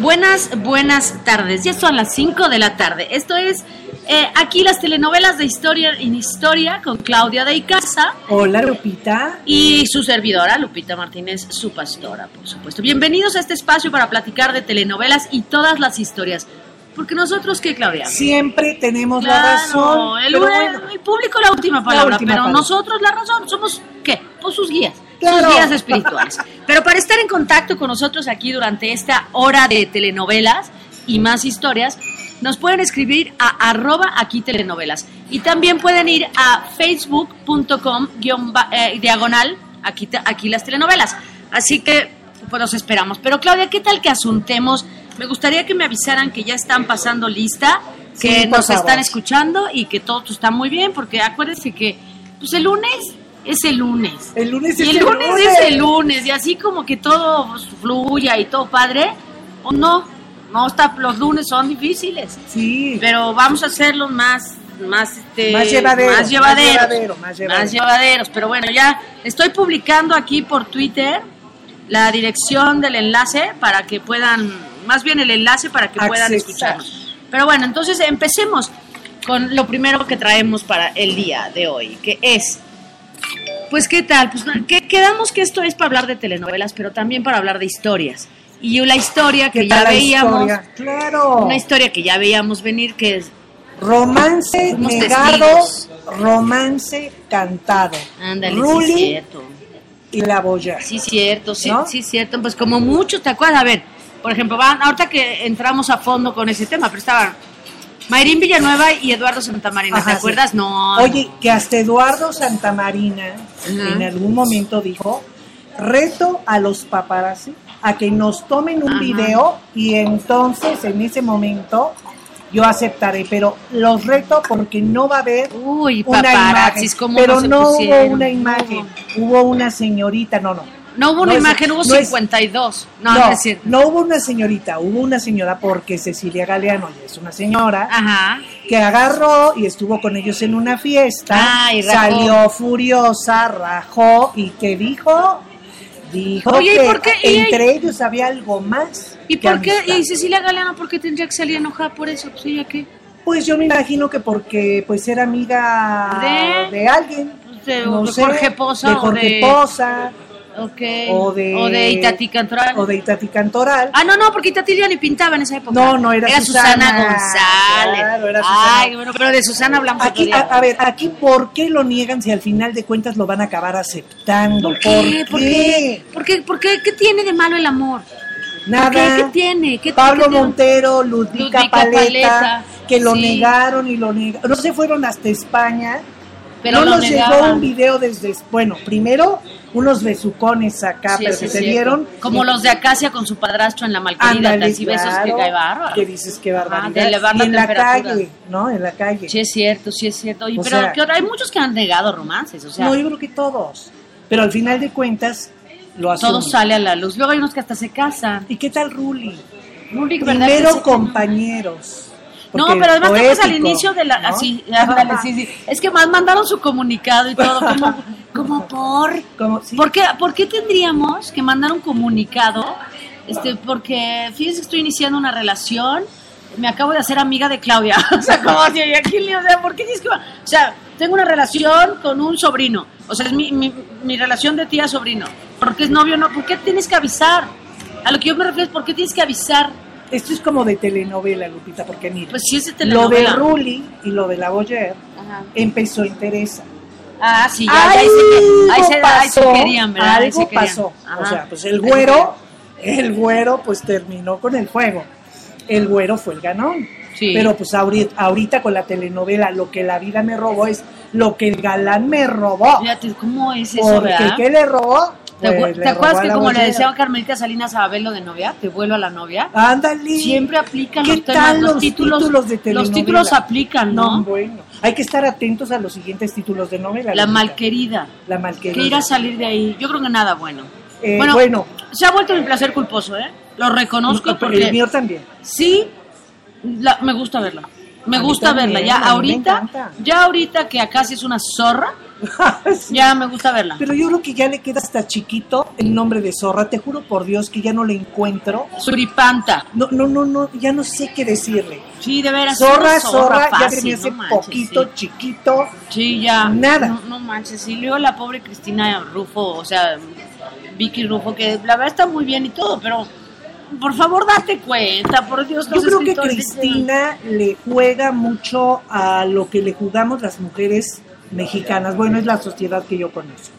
Buenas, buenas tardes. Ya son las 5 de la tarde. Esto es eh, aquí las telenovelas de historia en historia con Claudia de Icaza Hola, Lupita. y su servidora Lupita Martínez, su pastora, por supuesto. Bienvenidos a este espacio para platicar de telenovelas y todas las historias. Porque nosotros, ¿qué, Claudia? Siempre tenemos la razón. el, pero bueno, el público la última palabra, última pero palabra. nosotros la razón somos ¿qué? Pues sus guías, Claro. sus guías espirituales. pero para estar en contacto con nosotros aquí durante esta hora de telenovelas y más historias, nos pueden escribir a arroba aquí telenovelas y también pueden ir a facebook.com eh, diagonal aquí, aquí las telenovelas. Así que pues los esperamos. Pero Claudia, ¿qué tal que asuntemos? Me gustaría que me avisaran que ya están pasando lista, que Sí, nos favor. están escuchando y que todo está muy bien, porque acuérdense que pues el lunes es el lunes. el lunes Y es el lunes es el lunes, y así como que todo fluya y todo padre, o no, no está, los lunes son difíciles, Sí. pero vamos a hacerlos más, más, este, Más llevaderos, más llevaderos, más llevadero, más llevadero. más llevaderos. Pero bueno, ya estoy publicando aquí por Twitter la dirección del enlace para que puedan, más bien el enlace para que puedan escucharnos. Pero bueno, entonces empecemos con lo primero que traemos para el día de hoy, que es pues qué tal, pues que quedamos que esto es para hablar de telenovelas, pero también para hablar de historias. Y la historia que ¿Qué ya veíamos, historia? Claro. una historia que ya veíamos venir que es Romance negado, testigos. romance cantado. ándale, sí Ruli cierto. y la boya. Sí cierto, sí, ¿No? sí cierto, pues como muchos, ¿te acuerdas? A ver, por ejemplo, van, ahorita que entramos a fondo con ese tema, pero estaban Mayrín Villanueva y Eduardo Santamarina, ¿te Ajá, sí. acuerdas? No. Oye, que hasta Eduardo Santamarina en algún momento dijo, reto a los paparazzi a que nos tomen un Ajá. video y entonces en ese momento yo aceptaré, pero los reto porque no va a haber Uy, una imagen, ¿cómo pero no hubo una imagen, hubo una señorita, no, no. No hubo una No es- imagen, hubo no es- 52. No, No, es cierto. no hubo una señorita, hubo una señora porque Cecilia Galeano ya es una señora Ajá. que agarró y estuvo con ellos en una fiesta, rajó. salió furiosa, rajó y ¿qué dijo? Dijo Oye, ¿y que por qué? ¿Y- entre ellos había algo más. ¿Y que por qué? amistad. ¿Y Cecilia Galeano por qué tendría que salir enojada por eso? Pues ella qué. Pues yo me imagino que porque pues era amiga ¿De? de, alguien. De- no de sé, Jorge Poza de o Jorge de- Poza, O de, O de Itati Cantoral. o de Itati Cantoral. Ah, no, no, porque Itati ya ni pintaba en esa época. No, no, era Susana, Susana. González. Claro, era Susana. Ay, bueno, pero de Susana hablamos Aquí, a, a ver, aquí, ¿por qué lo niegan si al final de cuentas lo van a acabar aceptando? ¿Por qué? ¿Por qué? ¿Por qué? ¿Por qué? ¿Qué tiene de malo el amor? Nada. ¿Qué, qué tiene? ¿Qué, Pablo tiene? Montero, Ludvica, Ludvica Paleta, Paleta, que lo sí. negaron y lo negaron. No se fueron hasta España. Pero no nos llegó negaban. un video desde. Bueno, primero unos besucones acá, Sí, pero sí, que se cierto. dieron. Como los de Acacia con su padrastro en la malquerida, así besos que cae bárbaro. Que dices que barbaridad. de elevar y en la calle, ¿no? En la calle. Sí es cierto, sí es cierto. O pero sea- ¿qué otra? hay muchos que han negado romances, o sea, no, yo creo que todos. Pero al final de cuentas, lo todo asumen. sale a la luz. Luego hay unos que hasta se casan. ¿Y qué tal Ruli? Ruli, ¿verdad? Primero Que compañeros. No, pero además estamos al poético, inicio de la... ¿no? Así, ándale, sí, sí. Es que más mandaron su comunicado y todo, como, como por... Como, sí. ¿Por qué, ¿Por qué tendríamos que mandar un comunicado? Este, porque fíjense que estoy iniciando una relación, me acabo de hacer amiga de Claudia. o sea, como ¿y aquí, o sea, ¿por qué dices que va? O sea, tengo una relación con un sobrino. O sea, es mi, mi, mi relación de tía-sobrino. Porque es novio, no. ¿Por qué tienes que avisar? A lo que yo me refiero es, ¿por qué tienes que avisar? Esto es como de telenovela, Lupita, porque mira, Pues sí es de lo de. Ruli y lo de la Boyer Ajá. empezó en Teresa. Ah, sí, ya, ahí se, ahí se, ahí se querían, ¿verdad? Ahí algo se querían. pasó. Ajá. O sea, pues el güero, el güero pues terminó con el juego. El güero fue el ganón. Sí. Pero pues ahorita, ahorita con la telenovela, lo que la vida me robó es lo que el galán me robó. Fíjate, ¿cómo es eso, Porque verdad? ¿qué le robó? ¿Te, Pues, te acuerdas a que como le decía Carmelita Salinas a Abelo de novia, te vuelvo a la novia? Ándale. Siempre aplican ¿Qué los temas, tal los, los títulos, títulos de los telenovela? títulos aplican, ¿no? bueno. Hay que estar atentos a los siguientes títulos de novela. La malquerida. La Que malquerida. ir a salir de ahí, yo creo que nada bueno. Eh, bueno, bueno. se ha vuelto mi placer culposo, ¿eh? Lo reconozco El porque mío también. sí, la- me gusta verla. Me A gusta verla. Ya me ahorita, ya ahorita que acá sí es una zorra, Sí. ya me gusta verla. Pero yo creo que ya le queda hasta chiquito el nombre de Zorra. Te juro por Dios que ya no le encuentro. Suripanta. No, no, no, no, ya no sé qué decirle. Sí, de veras. Zorra, zorra, ya ese no manches, poquito sí. chiquito. Sí, ya. Nada. No, no manches. Y luego la pobre Cristina Rufo, o sea, Vicky Rufo, que la verdad está muy bien y todo, pero por favor date cuenta, por Dios. Yo creo que Cristina le juega mucho a lo que le jugamos las mujeres mexicanas. Bueno, es la sociedad que yo conozco.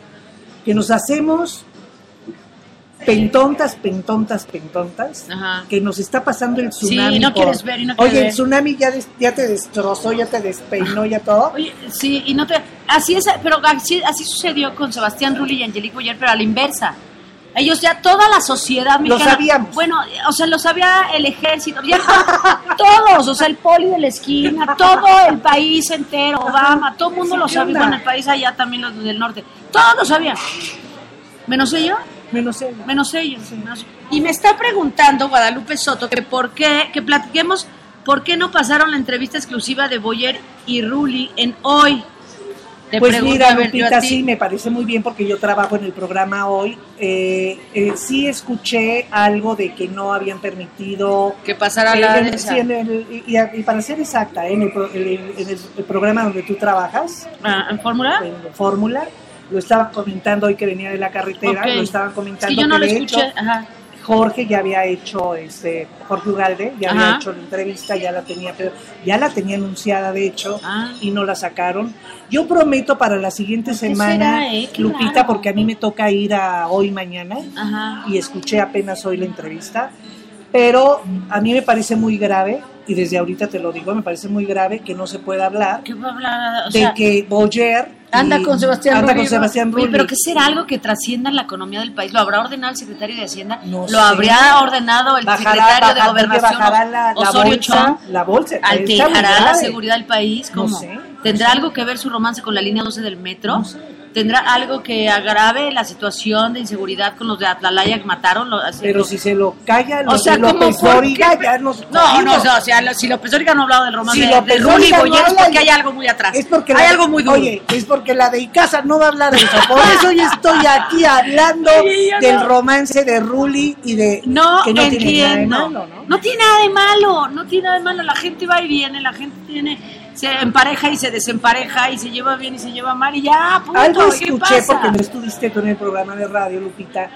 Que nos hacemos pentontas, pentontas, pentontas. Ajá. Que nos está pasando el Sí, tsunami. no por- quieres ver y no Oye, el tsunami ya, des- ya te destrozó, ya te despeinó, ya todo. Oye, sí, y no te... Así es, pero así, así sucedió con Sebastián Rulli y Angelique Boyer, pero a la inversa. Ellos ya, toda la sociedad Lo mexicana... sabíamos. Bueno, o sea, lo sabía el ejército, ya to- todos, o sea, el poli de la esquina, todo el país entero, Obama, todo el mundo lo ¿qué sabía, bueno, el país allá también los del norte, todos lo sabían. Menos ellos, Menos él. menos ellos. menos- Y me está preguntando Guadalupe Soto que por qué, que platiquemos por qué no pasaron la entrevista exclusiva de Boyer y Rulli en hoy. Te Pues pregunto, mira, Lupita, sí, me parece muy bien porque yo trabajo en el programa hoy. Eh, eh, sí escuché algo de que no habían permitido... que pasara la Eh, de sí, en el- y, para ser exacta, en, el, en el- programa donde tú trabajas, Ah, ¿En fórmula? en Fórmula, lo estaban comentando hoy que venía de la carretera, lo estaban Es comentando que yo no lo de escuché. hecho, Ajá. Jorge ya había hecho, este, Jorge Ugalde ya había hecho la entrevista, ya la tenía, ya la tenía anunciada de hecho Ah. y no la sacaron. Yo prometo para la siguiente ¿Por qué semana, será, eh? Lupita, porque a mí me toca ir a hoy mañana Ajá. y escuché apenas hoy la entrevista, pero a mí me parece muy grave y desde ahorita te lo digo, me parece muy grave que no se pueda hablar ¿Qué va a hablar? O de que Boyer anda con Sebastián anda Rulli, con Sebastián Oye, Rulli. pero ¿qué será algo que trascienda en la economía del país? ¿Lo habrá ordenado el secretario de Hacienda? No ¿Lo sé. habría ordenado el Bajará- secretario de Gobernación bajará la, la Osorio bolsa, Chong? la bolsa. está muy ¿Alterará la seguridad del país? No ¿Cómo? no ¿Tendrá sé. algo que ver su romance con la línea 12 del metro? No sé. ¿Tendrá algo que agrave la situación de inseguridad con los de Atlalaya que mataron? Lo- así- Pero si se lo calla, O los sea, de ¿cómo López? Dóriga ya nos No, no, o sea, o si López Dóriga no ha hablado del romance Si de, de Rulli no Boyer es porque hay algo muy atrás. Es porque hay la- algo muy duro. Oye, es porque la de Icaza no va a hablar de eso. Por eso yo estoy aquí hablando del no. romance de Rulli y de No, que no tiene nada de malo, ¿no? No tiene nada de malo, no tiene nada de malo. La gente va y viene, la gente tiene, se empareja y se desempareja y se lleva bien y se lleva mal y ya, punto. Algo ¿qué escuché porque no estuviste tú en el programa de radio, Lupita,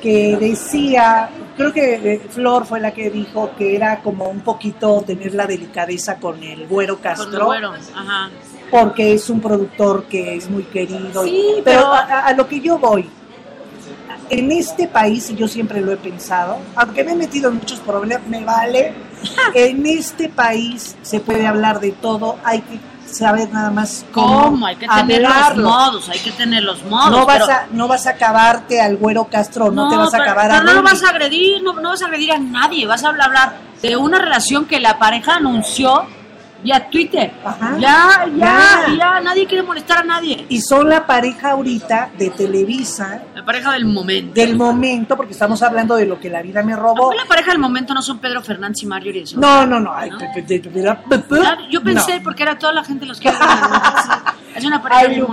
que decía, creo que eh, Flor fue la que dijo que era como un poquito tener la delicadeza con el güero Castro. Con el güero, ajá. porque es un productor que es muy querido. Sí, pero pero- a, a lo que yo voy, en este país, y yo siempre lo he pensado, aunque me he metido en muchos problemas, me vale, en este país se puede hablar de todo, hay que saber nada más cómo, ¿Cómo? Hay que tener los modos, hay que tener los modos. No vas, pero- a, no vas a acabarte al güero Castro, no, te vas a acabar pero a no vas a agredir, no, no vas a agredir a nadie, vas a hablar de una relación que la pareja anunció vía Twitter. Ajá. Ya, ya, Ya. ya, nadie quiere molestar a nadie. Y son la pareja ahorita de Televisa La pareja del momento. del momento, porque estamos hablando de lo que la vida me robó. ¿Fue la pareja del momento no son Pedro Fernández y Mario Uribe? No, no, no. Yo pensé, porque era toda la gente los que Es una pareja Ay, Lupita,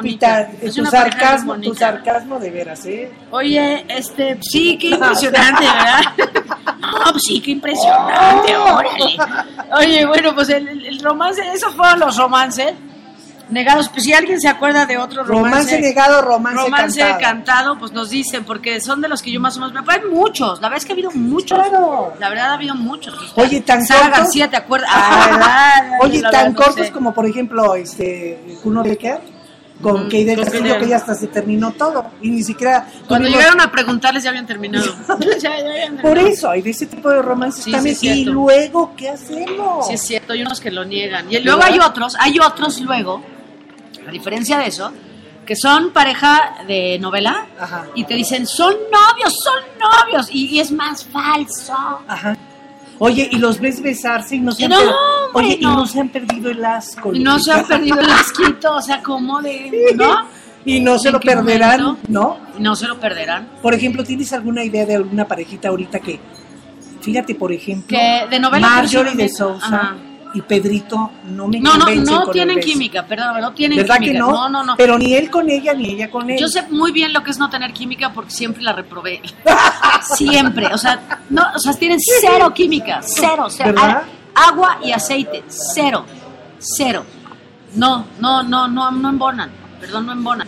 bonita. Es tu una sarcasmo, tu sarcasmo de veras, ¿eh? Oye, este, sí, qué impresionante, ¿verdad? No, pues sí, qué impresionante, órale. Oye, bueno, pues el, el- romance, esos fueron los romances negados. Pues si alguien se acuerda de otro romance, Romance negado, romance, romance cantado. cantado, pues nos dicen, porque son de los que yo más o menos me Hay muchos, la verdad es que ha habido muchos. Claro. La verdad ha habido muchos. Oye, tan Sara cortos. García, ¿te acuerdas? Ah, ¿verdad? Oye, tan verdad, no cortos sé. como por ejemplo este Kuno Becker con Castillo, Kay que ya hasta se terminó todo. Y ni siquiera. Cuando tuvimos- llegaron a preguntarles ya habían terminado. Ya, ya habían Por eso, hay de ese tipo de romances Sí, también. sí, y luego, ¿qué hacemos? Sí, es cierto, hay unos que lo niegan. Y luego hay otros, hay otros luego, a diferencia de eso, que son pareja de novela Ajá. y te dicen, son novios, son novios, y, y es más falso. Ajá. Oye, y los ves besarse y no se han, No, per- hombre, Oye, y no. se han perdido el asco. Y no se han perdido el asquito, o sea, como de, ¿no? Y no se ¿En lo perderán, momento? ¿no? No se lo perderán. Por ejemplo, ¿tienes alguna idea de alguna parejita ahorita que, fíjate, por ejemplo, Que de novela Marjorie de Sousa. Y Pedrito no me No, no, no tienen química, perdón, no tienen ¿Verdad química. que no? No, no, no. Pero ni él con ella ni ella con él. Yo sé muy bien lo que es no tener química porque siempre la reprobé. Siempre. O sea, no, o sea, tienen cero química. Cero. O sea, ¿Verdad? agua y aceite. Cero. Cero. No, no, no, no, no embonan. Perdón, no embonan.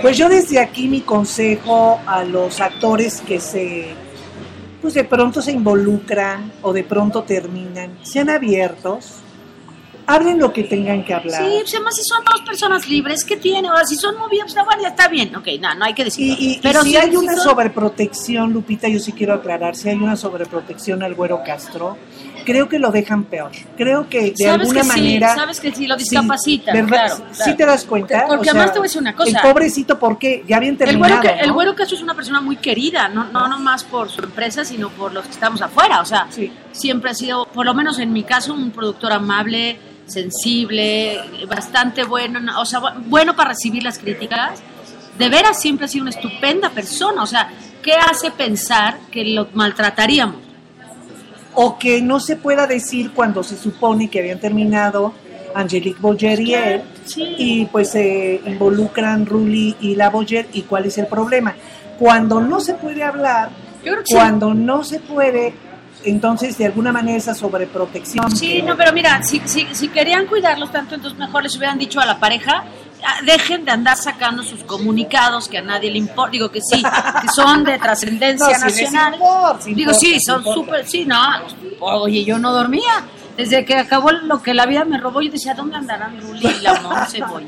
Pues yo desde aquí mi consejo a los actores que se, pues de pronto se involucran o de pronto terminan, sean abiertos, hablen lo que tengan que hablar. Sí, pues además si son dos personas libres, ¿qué tiene? Ahora, si son movidos, pues bueno, ya está bien. Ok, no, no hay que Y, decirlo. y- y Pero si hay una son- sobreprotección, Lupita, yo sí quiero aclarar, si hay una sobreprotección al güero Castro, creo que lo dejan peor. Creo que de alguna que sí, manera... sabes que sí lo Sí, discapitan, ¿verdad? claro, Sí te das cuenta. Porque O sea, además te voy a decir una cosa. El pobrecito, porque ya habían El terminado. güero, que, el güero Castro es una persona muy querida, no, no nomás por su empresa, sino por los que estamos afuera. O sea, Sí. siempre ha sido, por lo menos en mi caso, un productor amable, sensible, bastante bueno, no- o sea, bu- bueno para recibir las críticas. De veras siempre ha sido una estupenda persona. O sea, ¿qué hace pensar que lo maltrataríamos? O que no se pueda decir cuando se supone que habían terminado Angelique Boyer y él, Sí. y pues se involucran Rulli y la Boyer, y cuál es el problema. Cuando no se puede hablar, sí. cuando no se puede, entonces de alguna manera esa sobreprotección. Sí, que- no, pero mira, si, si, si querían cuidarlos tanto, entonces mejor les hubieran dicho a la pareja, "Ah, dejen de andar sacando sus comunicados que a nadie le importa, digo que sí, que son de trascendencia No, nacional. importa, digo, importa, sí, sí son súper, sí, no, oye, yo no dormía. Desde que acabó lo que la vida me robó, yo decía, ¿dónde andarán Ruli y la Monse No,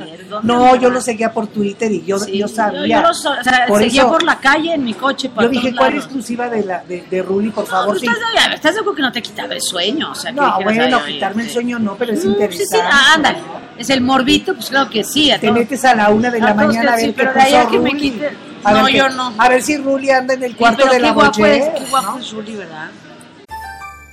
yo andarán?" lo seguía por Twitter y yo, Sí, yo sabía. Yo, lo so- o sea, Por seguía eso- por la calle en mi coche. Yo dije, todos ¿cuál lados. exclusiva de, la, de, de Rulli, por No, favor? Sí. estás, de- estás de acuerdo que no te quitaba el sueño. O sea, que No, dijeras, bueno, "Ay, oye, quitarme el sí". sueño no, pero es Mm, Sí, interesante. sí, ah, ándale. Es el morbito, pues claro que sí. A Te todos. metes a la una de la mañana a que sí, ver qué pero puso que me quite- A No, ver yo no. A ver si Rulli anda en el Sí, cuarto de la es, qué guapo ¿no? es Ruli, ¿verdad?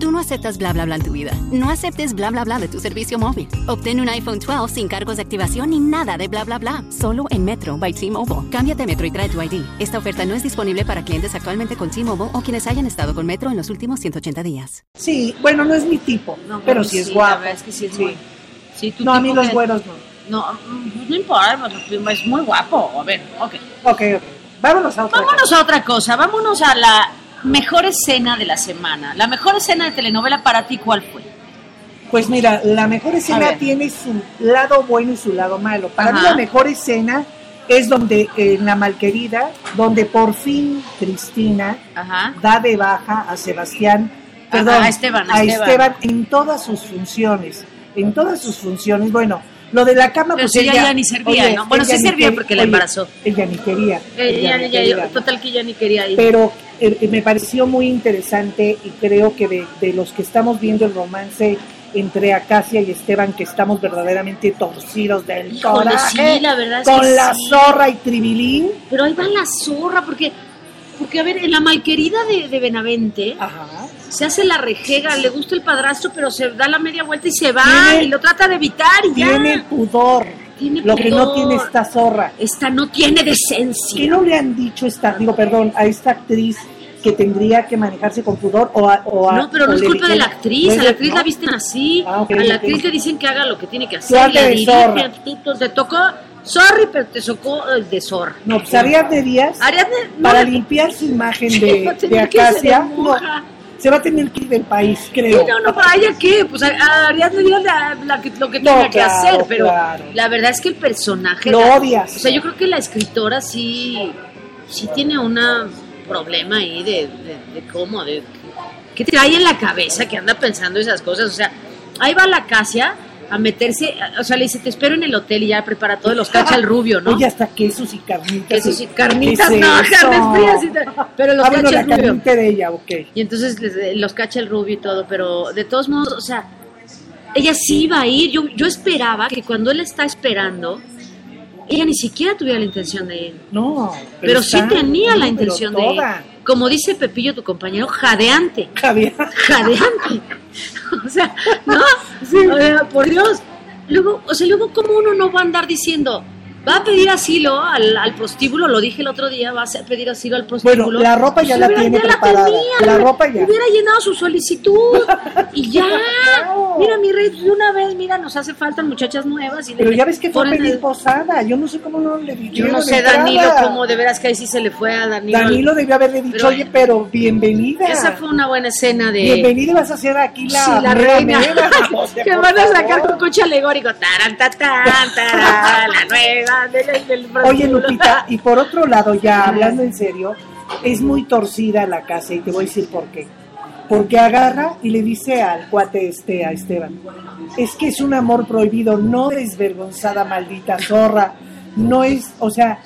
Tú no aceptas bla bla bla en tu vida. No aceptes bla bla bla de tu servicio móvil. Obtén un iPhone 12 sin cargos de activación ni nada de bla bla bla. Solo en Metro by T-Mobile. Cámbiate a Metro y trae tu ID. Esta oferta no es disponible para clientes actualmente con T-Mobile o quienes hayan estado con Metro en los últimos 180 días. Sí, bueno, no es mi tipo, No, pero sí es La guapo. verdad es que sí es Sí. muy. Sí, tu No, a mí los que- güeros no. No, mm, no importa, es muy guapo. A ver, ok. Ok, ok. Vámonos a otra Vámonos a otra cosa. Vámonos a la mejor escena de la semana. La mejor escena de telenovela para ti, ¿cuál fue? Pues mira, la mejor escena tiene su lado bueno y su lado malo. Para mí la mejor escena es donde en la malquerida, donde por fin Cristina Ajá. da de baja a Sebastián, perdón, a Esteban, a a Esteban. Esteban en todas sus funciones, en todas sus funciones. Bueno, lo de la cama, Pero pues si ella ya ni servía, ¿no? Bueno, ella sí servía porque la oye, embarazó. Ella ni quería. ella ni quería. total que ya ni quería ir. pero eh, me pareció muy interesante y creo que de, de los que estamos viendo el romance entre Acacia y Esteban, que estamos verdaderamente torcidos del Híjole, coraje, sí, la verdad es con que la sí. zorra y tribilín. Pero ahí va la zorra, porque, porque a ver, en la malquerida de, de Benavente Ajá. se hace la rejega, le gusta el padrastro, pero se da la media vuelta y se va Tiene- y lo trata de evitar y ya. Tiene pudor, Tiene lo que no tiene esta zorra. Esta no tiene ¿Qué decencia. no le han dicho esta, digo, perdón, a esta actriz que tendría que manejarse con pudor o a, o a- No, pero no es le culpa de la actriz. A la actriz ¿no? la visten así. Ah, a la actriz le dicen que haga lo que tiene que hacer. hazle La de dirige, zorra. tú- tú- te tocó. Sorry, pero te tocó eh, de zorra. No, pues Ariadne Díaz, Ariadne, no, para limpiar su imagen de, de que Acacia, no, se va a tener que ir del país, Sí, creo. no, no, para ella qué, pues a, Ariadne Díaz la, la que- lo que tenga que hacer, pero claro. la verdad es que el personaje... Lo la- odias. O sea, yo creo que la escritora sí, sí tiene un problema ahí de, de, de cómo, de qué trae en la cabeza que anda pensando esas cosas. O sea, ahí va la Casia a meterse, o sea, le dice, te espero en el hotel y ya prepara todo, los cacha el rubio, ¿no? Oye, hasta quesos y carnitas. Quesos y carnitas, ¿Qué es no, carnes frías y tal, pero los ah, bueno, cacha la el rubio. de ella, ok. Y entonces les- los cacha el rubio y todo, pero de todos modos, o sea, ella sí iba a ir. Yo, yo esperaba que cuando él está esperando, ella ni siquiera tuviera la intención de ir. No, Pero, sí está- tenía la pero intención de ir. Como dice Pepillo, tu compañero, jadeante. Javier. Jadeante. o sea, no, o sea, por Dios. Luego, o sea, luego, ¿cómo uno no va a andar diciendo, va a pedir asilo al, al prostíbulo? Lo dije el otro día, va a hacer- pedir asilo al prostíbulo. Bueno, la ropa ya la hubiera- tiene la preparada. tenía, La ropa ya. Hubiera llenado su solicitud y ya. Mira, mi rey, de una vez, mira, nos hace falta muchachas nuevas. Y le- Pero ya ves que fue a pedir el- posada. Yo no sé cómo no le Yo no sé, entrada. Danilo, cómo de veras que ahí sí se le fue a Danilo. Danilo debió haberle dicho, Pero- oye, pero bienvenida. Esa fue una buena escena de. Bienvenida, vas a ser aquí la, Sí, la reina. que van a sacar con coche alegórico. Taran, ta, tan, tarán, la nueva del Oye. Lupita, y por otro lado, ya hablando en serio, es muy torcida la casa y te voy a decir por qué. Porque agarra y le dice al cuate este, a Esteban, es que es un amor prohibido, no desvergonzada maldita zorra, no es, o sea,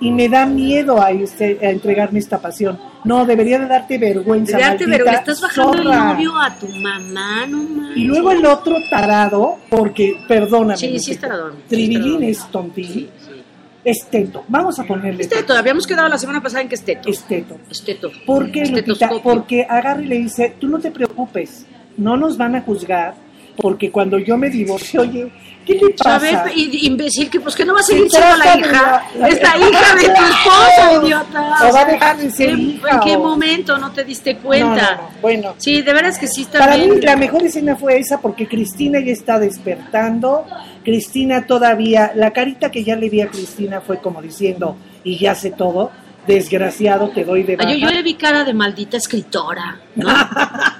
y me da miedo a, este, a entregarme esta pasión. No, debería de darte vergüenza, De darte vergüenza, estás bajando el novio a tu mamá, no manches. Y luego el otro tarado, porque, perdóname. Sí, sí es es Tribilín es tontín, Sí, sí. es teto. Vamos a ponerle Es teto, habíamos quedado la semana pasada en que es teto. Es teto. Es teto. ¿Por qué, Lupita? Porque agarra y le dice, tú no te preocupes, no nos van a juzgar, porque cuando yo me divorcie, oye, ¿qué le A ver, pasa? i- imbécil, que pues que no va a Se seguir siendo la hija, la- esta hija de tu esposa, idiota. O va a dejar de ser ¿En, hija, ¿En qué o- momento no te diste cuenta? no, no, Bueno, Sí, de veras que sí está para bien. mí la mejor escena fue esa porque Cristina ya está despertando. Cristina todavía, la carita que ya le vi a Cristina fue como diciendo, y ya sé todo, desgraciado, te doy de baja. yo, yo le vi cara de maldita escritora, ¿no?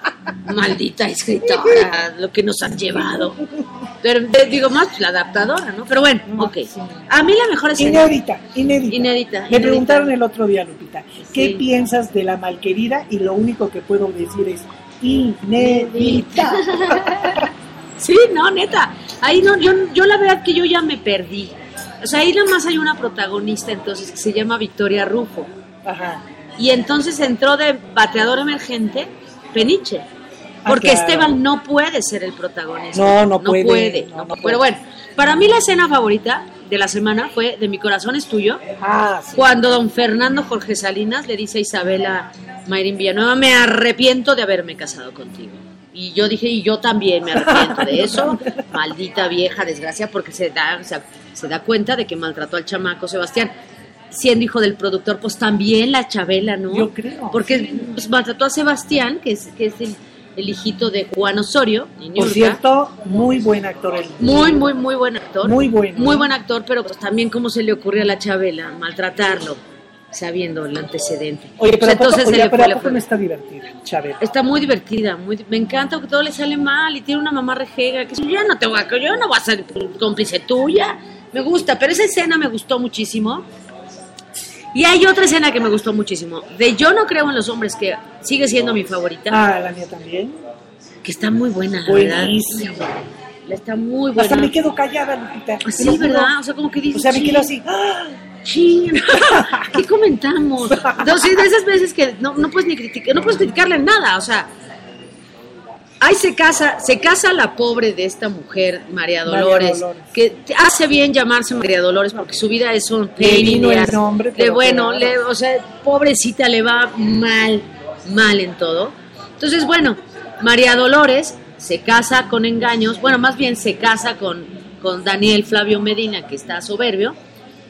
maldita escritora, lo que nos han llevado. Pero eh, digo más, la adaptadora, ¿no? Pero bueno, No, ok. sí. A mí la mejor escena. Inédita, inédita. Inédita, Me inédita. preguntaron el otro día, Lupita, ¿qué Sí. piensas de la malquerida? Y lo único que puedo decir es inédita. Sí, no, neta. Ahí no, yo, yo la verdad que yo ya me perdí. O sea, ahí nada más hay una protagonista entonces que se llama Victoria Rufo. Ajá. Y entonces entró de bateador emergente Peniche. Ah, Porque claro. Esteban no puede ser el protagonista. No, no puede, no, no no puede. puede. Pero bueno, para mí la escena favorita de la semana fue de Mi corazón es tuyo, Ah, sí. cuando don Fernando Jorge Salinas le dice a Isabela Mayrin Villanueva, me arrepiento de haberme casado contigo. Y yo dije, y yo también me arrepiento de eso, maldita vieja desgracia, porque se da, se, se da cuenta de que maltrató al chamaco Sebastián. Siendo hijo del productor, pues también la Chabela, ¿no? Yo creo, Porque pues, maltrató a Sebastián, que es, que es el, el hijito de Juan Osorio. Por cierto, muy buen actor. Muy, muy, muy buen actor. Muy bueno. Muy buen actor, pero pues también cómo se le ocurrió a la Chabela maltratarlo, sabiendo el antecedente. Oye, pero, ¿a poco- entonces se oye, le pero fue, ¿a le poco fue. no está divertida, Chávez? Está muy divertida, muy, me encanta que todo le sale mal y tiene una mamá rejega, que yo no te voy a, yo no voy a ser cómplice tuya. Me gusta, pero esa escena me gustó muchísimo. Y hay otra escena que me gustó muchísimo. De Yo no creo en los hombres, que sigue siendo mi favorita, Ah, la mía también. que está muy buena, la Buenísima. verdad. Está muy buena. Hasta me quedo callada, Lupita. te Sí, lo juro. ¿verdad? O sea, como que dices. O sea, me quedo así. ¡ah! Sí. ¿Qué comentamos? Entonces, de esas veces que no, no puedes ni criticar, no puedes criticarle nada, o sea, ahí se casa, se casa la pobre de esta mujer, María María Dolores, que hace bien llamarse María Dolores porque su vida es un pain el nombre, pero bueno, le- o sea, pobrecita le va mal, mal en todo. Entonces, bueno, María Dolores se casa con engaños, bueno, más bien se casa con, con Daniel Flavio Medina, que está soberbio,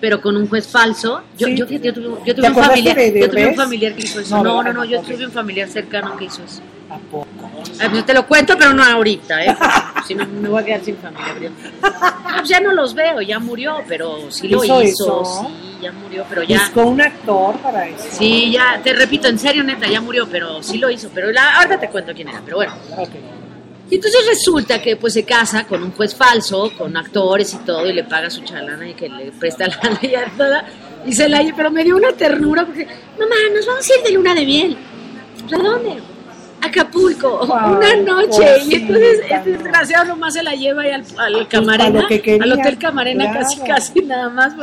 pero con un juez falso. Yo, Sí. yo, fíjate, yo tuve, yo ¿Te tuve un familiar, de yo tuve un familiar que hizo eso. No, No, no, no, yo tuve un familiar cercano que hizo eso. ¿A poco? Ay, pues te lo cuento, pero no ahorita, ¿eh? Si no, me voy a quedar sin familia. Ah, ya no los veo, ya murió, pero sí lo ¿Hizo hizo. Sí, ya murió, pero ya. Buscó un actor para eso. Sí, ya, te repito, en serio, neta, ya murió, pero sí lo hizo. Pero la, ahorita te cuento quién era, pero bueno. Ok. Y entonces resulta que pues se casa con un juez falso, con actores y todo, y le paga su chalana y que le presta la y ya toda, y se la pero me dio una ternura porque, mamá, nos vamos a ir de luna de miel. ¿A dónde? Acapulco, una noche. Y entonces este desgraciado nomás se la lleva ahí al, al para Camarena, lo que quería, al Hotel Camarena, claro. casi, casi nada más.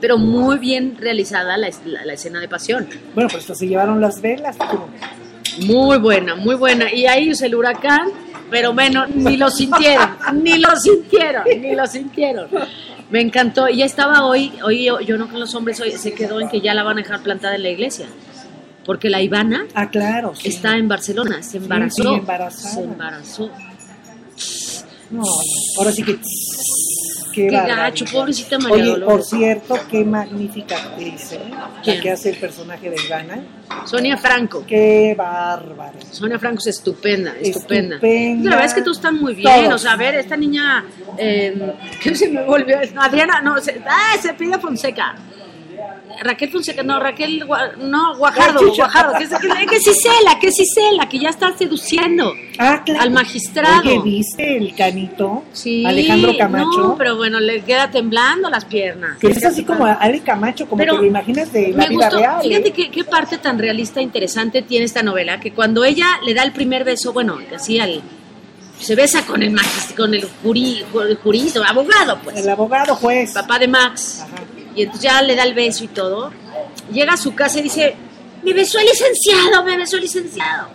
Pero muy bien realizada la, es- la- la escena de pasión. Bueno, pues hasta se llevaron las velas. tú. Muy buena, muy buena. Y ahí el huracán, pero bueno, ni lo sintieron, ni lo sintieron, ni lo sintieron. Me encantó. Y ya estaba hoy, hoy yo, yo no con los hombres, hoy se quedó en que ya la van a dejar plantada en la iglesia. Porque la Ivana Ah, claro. sí. está en Barcelona, se embarazó. sí, embarazada. Se embarazó. No. Ahora sí que. Qué, gacho, pobrecita María Oye, por cierto, qué magnífica actriz, ¿eh? ¿Quién? La que hace el personaje de Ivana. Sonia Franco. Qué bárbara. Sonia Franco es estupenda, estupenda. Estupenda. La verdad es que todos están muy bien. Todos. O sea, a ver, esta niña. Eh, ¿Qué se me volvió? Adriana, no, se, ah, se pide Fonseca. Raquel Fonseca, no, Raquel, no, Guajardo. Guajardo, que, es- que, que es Isela, que es Isela, que ya está seduciendo Ah, claro. al magistrado. Oye, ¿viste el canito? Sí, Alejandro Camacho. No, pero bueno, le queda temblando las piernas. Que es así como Ale Camacho, como Pero te lo imaginas de la me vida gustó. real. Fíjate ¿eh? qué, qué parte tan realista e interesante tiene esta novela, que cuando ella le da el primer beso, bueno, así al se besa con el magis- con el jurí, el jurista, abogado, pues, El abogado juez. papá de Max. Y entonces ya le da el beso y todo. Llega a su casa y dice, me besó el licenciado, me besó el licenciado.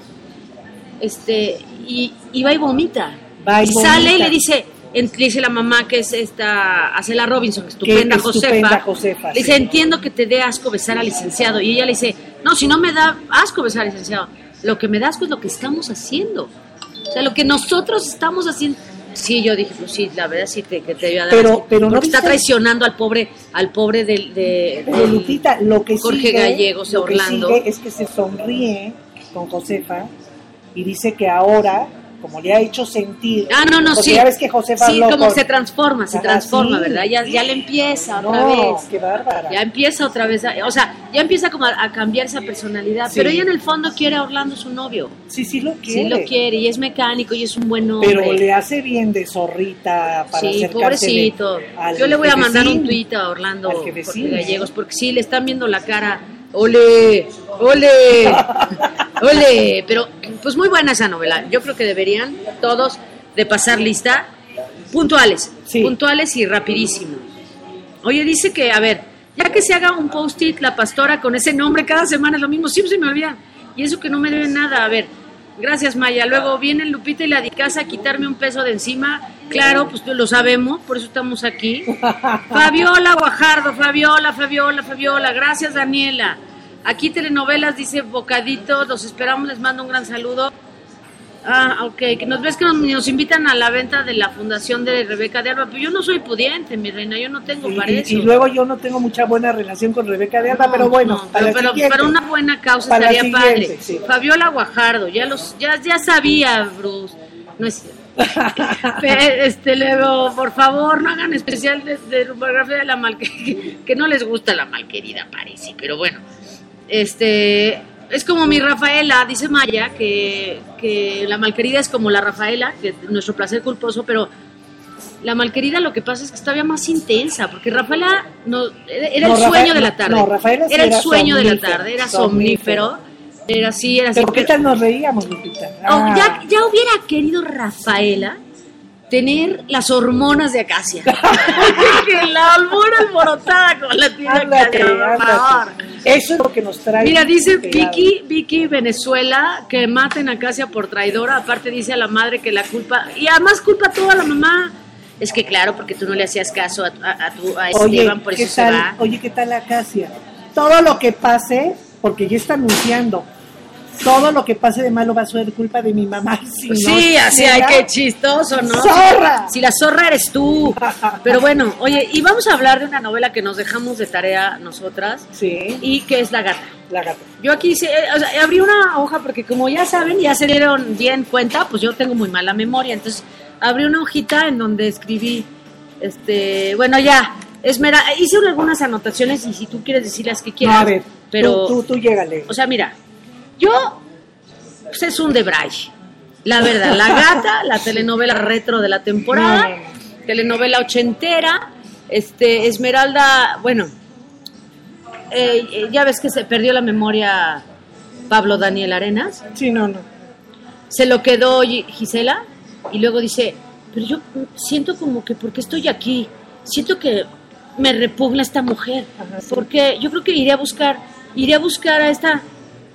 Este, y, y va y vomita. Va y y sale y le dice, le dice la mamá que es esta, Acela Robinson, estupenda, Que Josefa. estupenda Josefa, le dice, sí. entiendo que te dé asco besar al licenciado. Y ella le dice, no, si no me da asco besar al licenciado, lo que me da asco es lo que estamos haciendo. O sea, lo que nosotros estamos haciendo. Sí, yo dije, pues sí, la verdad sí te, que te iba a dar Pero- pero no está viste- traicionando al pobre, al pobre del, de, Pero del- Lupita, lo que Jorge sigue, Gallegos, lo que Orlando. sigue es que se sonríe con Josefa y dice que ahora, como le ha hecho sentir, Ah, no, no, sí. ya ves que Josefa Sí, como se transforma, se Ajá, transforma, sí. ¿verdad? Ya, ya le empieza otra no, vez. qué bárbara. Ya empieza otra vez, o sea, ya empieza como a, a cambiar esa personalidad, Sí. pero ella en el fondo quiere a Orlando su novio. sí, sí lo quiere. Sí lo quiere y es mecánico y es un buen hombre. Pero le hace bien de zorrita para Sí, pobrecito. Yo le voy a mandar un jefecín. tuit a Orlando Gallegos porque sí, le están viendo la cara. ¡Ole! ¡Ole! ¡Ole! Pero pues muy buena esa novela. Yo creo que deberían todos de pasar lista puntuales. Sí. Puntuales y rapidísimo. Oye, dice que, a ver, ya que se haga un post-it la pastora con ese nombre cada semana es lo mismo, siempre se me olvida. Y eso que no me deben nada, a ver. Gracias, Maya. Luego viene Lupita y la de casa a quitarme un peso de encima. Claro, pues lo sabemos, por eso estamos aquí. Fabiola Guajardo, Fabiola, Fabiola, Fabiola. Gracias, Daniela. Aquí telenovelas, dice Bocadito. Los esperamos, les mando un gran saludo. Ah, ok. Que nos ves que nos, nos invitan a la venta de la fundación de Rebeca de Alba. Pero yo no soy pudiente, mi reina. Yo no tengo para y- eso. y luego yo no tengo mucha buena relación con Rebeca de Alba, No, pero bueno, no, para pero, pero, una buena causa Para estaría padre. sí. Fabiola Guajardo, ya los, ya, ya sabía, Bruce. No es este luego, por favor, no hagan especial de, de biografía de la malquerida, que no les gusta la malquerida, parece, pero bueno. Este es como mi Rafaela, dice Maya, que, que la malquerida es como la Rafaela, que es nuestro placer culposo, pero la malquerida lo que pasa es que es todavía más intensa, porque Rafaela no, era era No, el Rafael- sueño de la tarde. no, Rafaela sí era el era sueño de la tarde, era somnífero. somnífero. Era así, era así. Pero qué tal nos reíamos, Lupita. Oh, Ah, ya, ya hubiera querido Rafaela tener las hormonas de acacia. que la albura alborotada con la ándate, acacia, por favor. Eso es lo que nos trae. Mira, dice pegado. Vicky, Vicky Venezuela que maten a Acacia por traidora. Aparte dice a la madre que la culpa, y además culpa a toda la mamá. Es que claro, porque tú no le hacías caso a, a, a tu, a Oye, Esteban, por ¿qué eso se tal, va. oye, ¿qué tal Acacia? Todo lo que pase, porque ya está anunciando, todo lo que pase de malo va a ser culpa de mi mamá. Si Pues no, sí, así hay que chistoso, ¿no? ¡Zorra! Si la zorra eres tú. Pero bueno, oye, y vamos a hablar de una novela que nos dejamos de tarea nosotras Sí, y que es La Gata. la gata. Yo aquí hice, eh, o sea, abrí una hoja porque como ya saben, ya se dieron bien cuenta, pues yo tengo muy mala memoria, entonces abrí una hojita en donde escribí, este, bueno ya, Esmera, hice algunas anotaciones y si tú quieres decir las que No, quieras, a ver, pero, tú, tú, tú llégale. o sea, mira, yo, pues es un Debray, la verdad, La Gata, la telenovela retro de la temporada, No, no, no. telenovela ochentera, este, Esmeralda, bueno, eh, eh, ya ves que se perdió la memoria Pablo Daniel Arenas. Sí, no, no. se lo quedó Gi- Gisela y luego dice, pero yo siento como que, ¿por qué estoy aquí? Siento que me repugna esta mujer, Ajá, sí. porque yo creo que iré a buscar, iré a buscar a esta,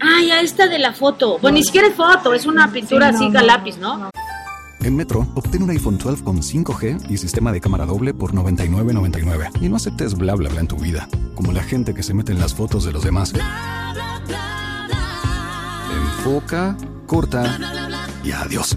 ay, a esta de la foto. Bueno, ni siquiera es foto, es una pintura Sí, no, así no, a no, lápiz, ¿no? no. En Metro, obtén un iPhone 12 con 5G y sistema de cámara doble por $99.99. Y no aceptes bla bla bla en tu vida, como la gente que se mete en las fotos de los demás. Enfoca, corta y adiós.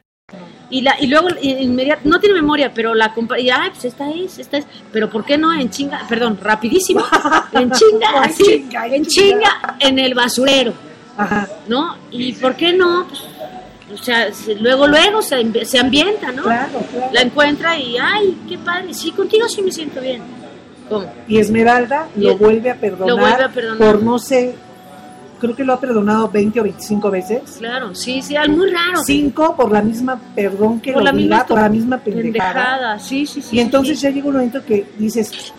Y, la, y luego inmediato, no tiene memoria, pero la compa y, ay, pues esta es, esta es, pero ¿por qué no en chinga? Perdón, rapidísimo, en chinga, así, chinga, en chinga. en el basurero, Ajá. ¿no? ¿Y por qué no? O sea, se- luego, luego se, se ambienta, ¿no? Claro, claro. La encuentra y, ay, qué padre, sí, contigo sí me siento bien. ¿Cómo? Y Esmeralda lo el- vuelve a perdonar. lo vuelve a perdonar. Por no sé, creo que lo ha perdonado 20 o 25 veces. Claro, sí, sí, es muy raro. Cinco por la misma perdón que por lo la misma, por la misma pendejada. pendejada, sí, sí, sí. Y entonces sí. ya llega un momento que dices,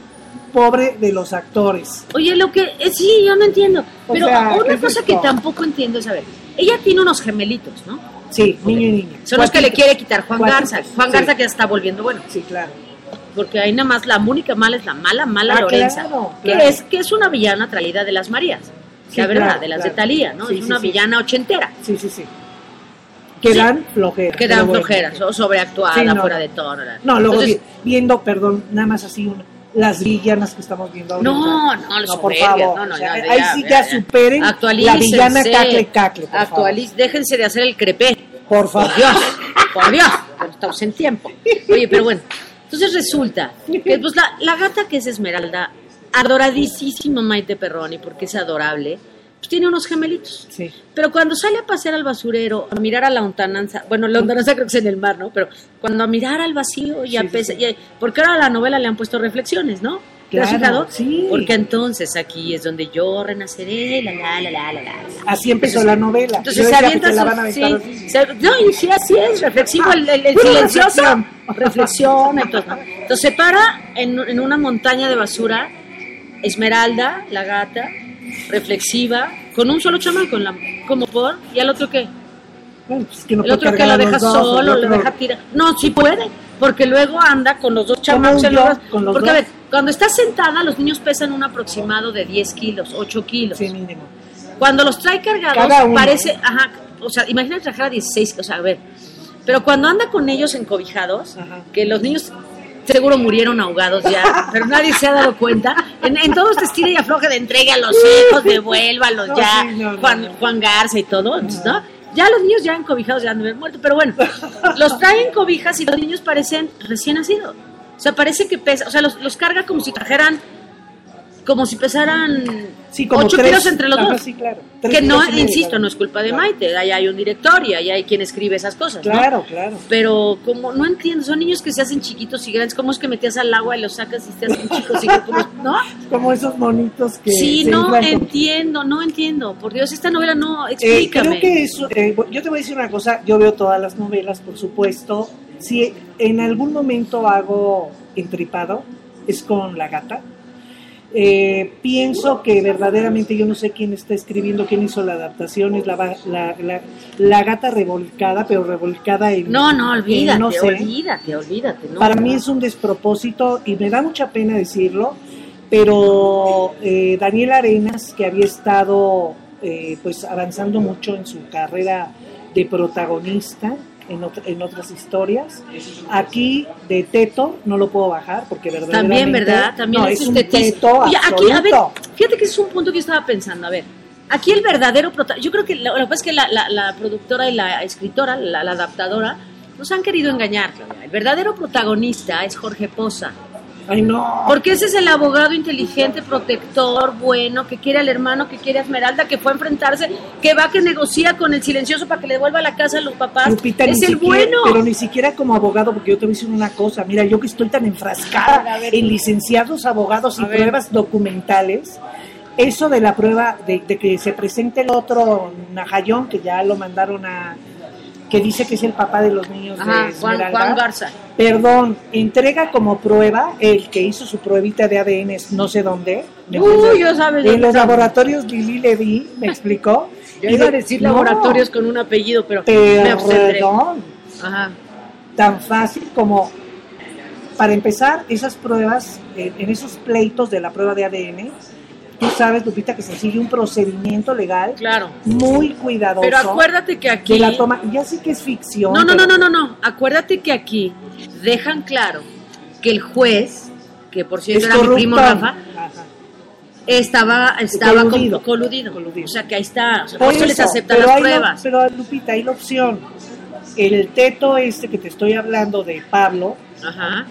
pobre de los actores. Oye, lo que eh, sí, yo no entiendo. O Pero sea, una ¿qué es cosa que tampoco entiendo es, a ver, ella tiene unos gemelitos, ¿no? Sí, niño y niña. Son los que le quiere quitar Juan Garza. Juan sí. Garza que ya está volviendo bueno. Sí, claro. Porque ahí nada más la única mala es la mala, mala Ah, Lorenza. claro, que, es, que es una villana traída de las Marías. Sí, la verdad, claro, de las claro. de Talía, ¿no? Sí, es una villana ochentera. Sí, sí, sí. Que Sí. dan flojera. Que dan pero bueno. flojeras, o sobreactuada, no. fuera de tono. No, luego Entonces, viendo, perdón, nada más así, una- las villanas que estamos viendo ahorita. No, no, no, por favor. no, no, o sea, ya, ahí ya, sí ya, ya, superen la villana cacle cacle, por Actualiz- déjense de hacer el crepé. Por favor. Por Dios, por Dios, estamos en tiempo. Oye, pero bueno, entonces resulta que pues la, la gata que es Esmeralda, adoradísima Maite Perroni, porque es adorable, pues tiene unos gemelitos. Sí. Pero cuando sale a pasear al basurero, a mirar a la lontananza, bueno, la lontananza creo que es en el mar, ¿no? Pero cuando a mirar al vacío y a Sí, sí, pesa- sí. porque ahora a la novela le han puesto reflexiones, ¿no? ¿Te has Claro, fijado? sí. Porque entonces aquí es donde yo renaceré, la la la la la la. Así empezó la novela. Entonces se avienta la van a sí, se- no, y sí, así es, reflexivo, el, el- el Pura silencioso, reflexión. reflexión, entonces, ¿no? entonces se para en, en una montaña de basura, Esmeralda, la gata, reflexiva, con un solo chamaco, la, como por, y al otro qué, Bueno, pues, que no el otro que lo a los deja dos, solo, lo deja tirar, no, sí puede, porque luego anda con los dos chamacos, los- porque a dos? ver, cuando está sentada, los niños pesan un aproximado de 10 kilos, 8 kilos, Sí, mínimo. cuando los trae cargados, parece, ajá, o sea, imagínate trabajar a 16, o sea, a ver, pero cuando anda con ellos encobijados, Ajá. que los niños seguro murieron ahogados ya, pero nadie se ha dado cuenta, en, en todo este estira y afloje de entrega a los hijos, devuélvalos No, ya, sí, no, no, Juan, no. Juan Garza y todo, ¿no? Ya los niños ya encobijados ya han de haber muerto, pero bueno, los traen en cobijas y los niños parecen recién nacidos. O sea, parece que pesa, o sea, los, los carga como si trajeran, como si pesaran Sí, como 8 tres- kilos entre los ajá, dos. sí, claro. Tres Que no, insisto, claro. no es culpa de Claro. Maite, ahí hay un director y ahí hay quien escribe esas cosas, ¿no? Claro, claro. Pero como no entiendo, son niños que se hacen chiquitos y grandes, ¿cómo es que metías al agua y los sacas y te hacen chicos y como, ¿no? Como esos monitos que. Sí, se no con- entiendo, no entiendo. Por Dios, esta novela no, Eh, explícame. creo que eso, eh, yo te voy a decir una cosa, yo veo todas las novelas, por supuesto. Si en algún momento hago entripado, es con la gata. Eh, pienso que verdaderamente yo no sé quién está escribiendo, quién hizo la adaptación, es la, la, la- la gata revolcada, pero revolcada en... No, no, olvídate, en no sé. olvídate, olvídate. No, Para no. mí es un despropósito y me da mucha pena decirlo, pero eh, Daniel Arenas, que había estado eh, pues avanzando mucho en su carrera de protagonista en, ot- en otras historias, aquí de Teto no lo puedo bajar porque verdaderamente También, ¿verdad? También no, es, un estetismo. Teto Oye, aquí, a ver, fíjate que es un punto que yo estaba pensando. A ver, aquí el verdadero. Yo creo que lo, lo que pasa es que la, la- la productora y la escritora, la, la adaptadora, nos han querido engañar. Claudia. El verdadero protagonista es Jorge Poza. Ay, no. Porque ese es el abogado inteligente, protector, bueno, que quiere al hermano, que quiere a Esmeralda, que fue a enfrentarse, que va, que negocia con el silencioso para que le devuelva la casa a los papás. Lupita, es el siquiera- bueno. Pero ni siquiera como abogado, porque yo te voy a decir una cosa. Mira, yo que estoy tan enfrascada ver. en licenciados, abogados y ver. pruebas documentales, eso de la prueba de, de que se presente el otro Najayón, que ya lo mandaron a. que dice que es el papá de los niños Ajá, de Juan, Esmeralda. Juan Garza. Perdón, entrega como prueba el que hizo su pruebita de ADN, no sé dónde. Uy, yo sabes En los laboratorios Lili Levy, me explicó. Yo iba a de- decir no, laboratorios con un apellido, pero. Perdón, Ajá. tan fácil como, para empezar, esas pruebas, eh, en esos pleitos de la prueba de ADN, tú sabes, Lupita, que se sigue un procedimiento legal Claro. muy cuidadoso. Pero acuérdate que aquí. de la toma, ya sé que es ficción. No, no, pero- no, no, no, no. Acuérdate que aquí dejan claro que el juez, que por cierto Es era mi primo Rafa, Ajá. estaba, estaba Coludido. con- coludido. Coludido. O sea que ahí está. O sea, Por eso les aceptan las pruebas. pero Lupita, hay la opción. El teto este que te estoy hablando de Pablo. Ajá.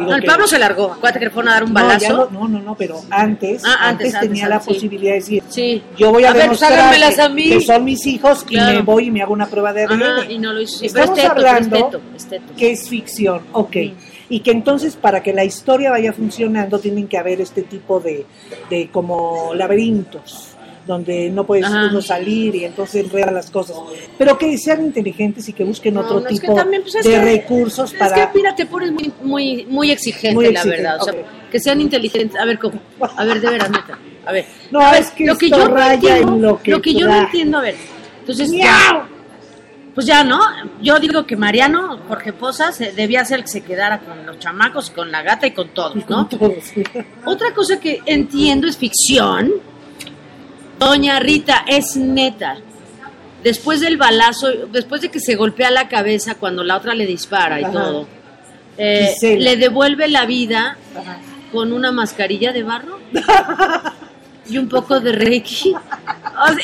Digo No, el que- Pablo se largó. Acuérdate que le fueron a dar un balazo. No, no, no, pero antes, Ah, antes, tenía antes, la sí. posibilidad de decir, Sí. yo voy a, A ver, demostrar que, a mí. que son mis hijos Claro. y me voy y me hago una prueba de ADN. Y no lo hizo. Estamos hablando que es ficción, ok. Mm. Y que entonces para que la historia vaya funcionando tienen que haber este tipo de, de como laberintos donde no puedes Ajá. uno salir y entonces enredan las cosas. Pero que sean inteligentes y que busquen No, otro no, es que tipo también, pues, es de que- recursos Es para... que, mira, te pones muy, muy, muy exigente, Muy la verdad. O sea, que sean inteligentes. A ver, ¿cómo? A ver, de veras, neta. A ver. No, A ver, es que lo que esto yo raya entiendo, en lo que yo no entiendo, a ver. Entonces, ¡Miau! pues ya, ¿no? Yo digo que Mariano, Jorge Posas, debía ser el que se quedara con los chamacos, con la gata y con todos, ¿no? Todos. Otra cosa que entiendo es ficción. Doña Rita, es neta. Después del balazo, después de que se golpea la cabeza cuando la otra le dispara y todo, eh, le devuelve la vida Ajá. con una mascarilla de barro y un poco de reiki.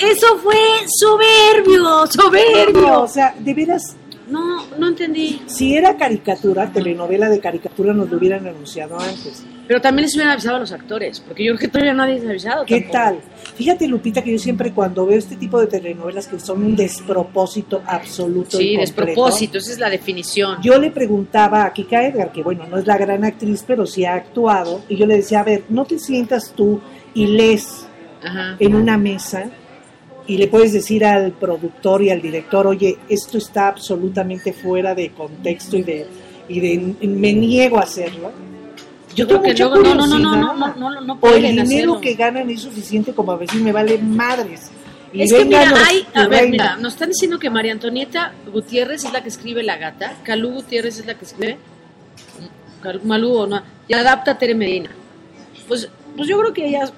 Eso fue soberbio, No, soberbio. o sea, de veras, No, no entendí. si era caricatura, telenovela de caricatura, nos lo hubieran anunciado antes. Pero también les hubieran avisado a los actores, porque yo creo que todavía nadie se ha avisado. ¿Qué tampoco. tal? Fíjate, Lupita, que yo siempre cuando veo este tipo de telenovelas que son un despropósito absoluto. y Sí, completo, despropósito, esa es la definición. Yo le preguntaba a Kika Edgar, que bueno, no es la gran actriz, pero sí ha actuado, y yo le decía, a ver, no te sientas tú y lees Ajá. en una mesa y le puedes decir al productor y al director, oye, esto está absolutamente fuera de contexto y de, y de me niego a hacerlo. Yo creo que luego, no, no, no, no, no, no, no, no O el pueden dinero hacerlo. que ganan es suficiente como a veces me vale madres. Y Es que mira, hay, a ver, mira, nos están diciendo que María Antonieta Gutiérrez es la que escribe La Gata, Calú Gutiérrez es la que escribe, Malú o no, y adapta a Tere Medina. Pues, pues yo creo que ellas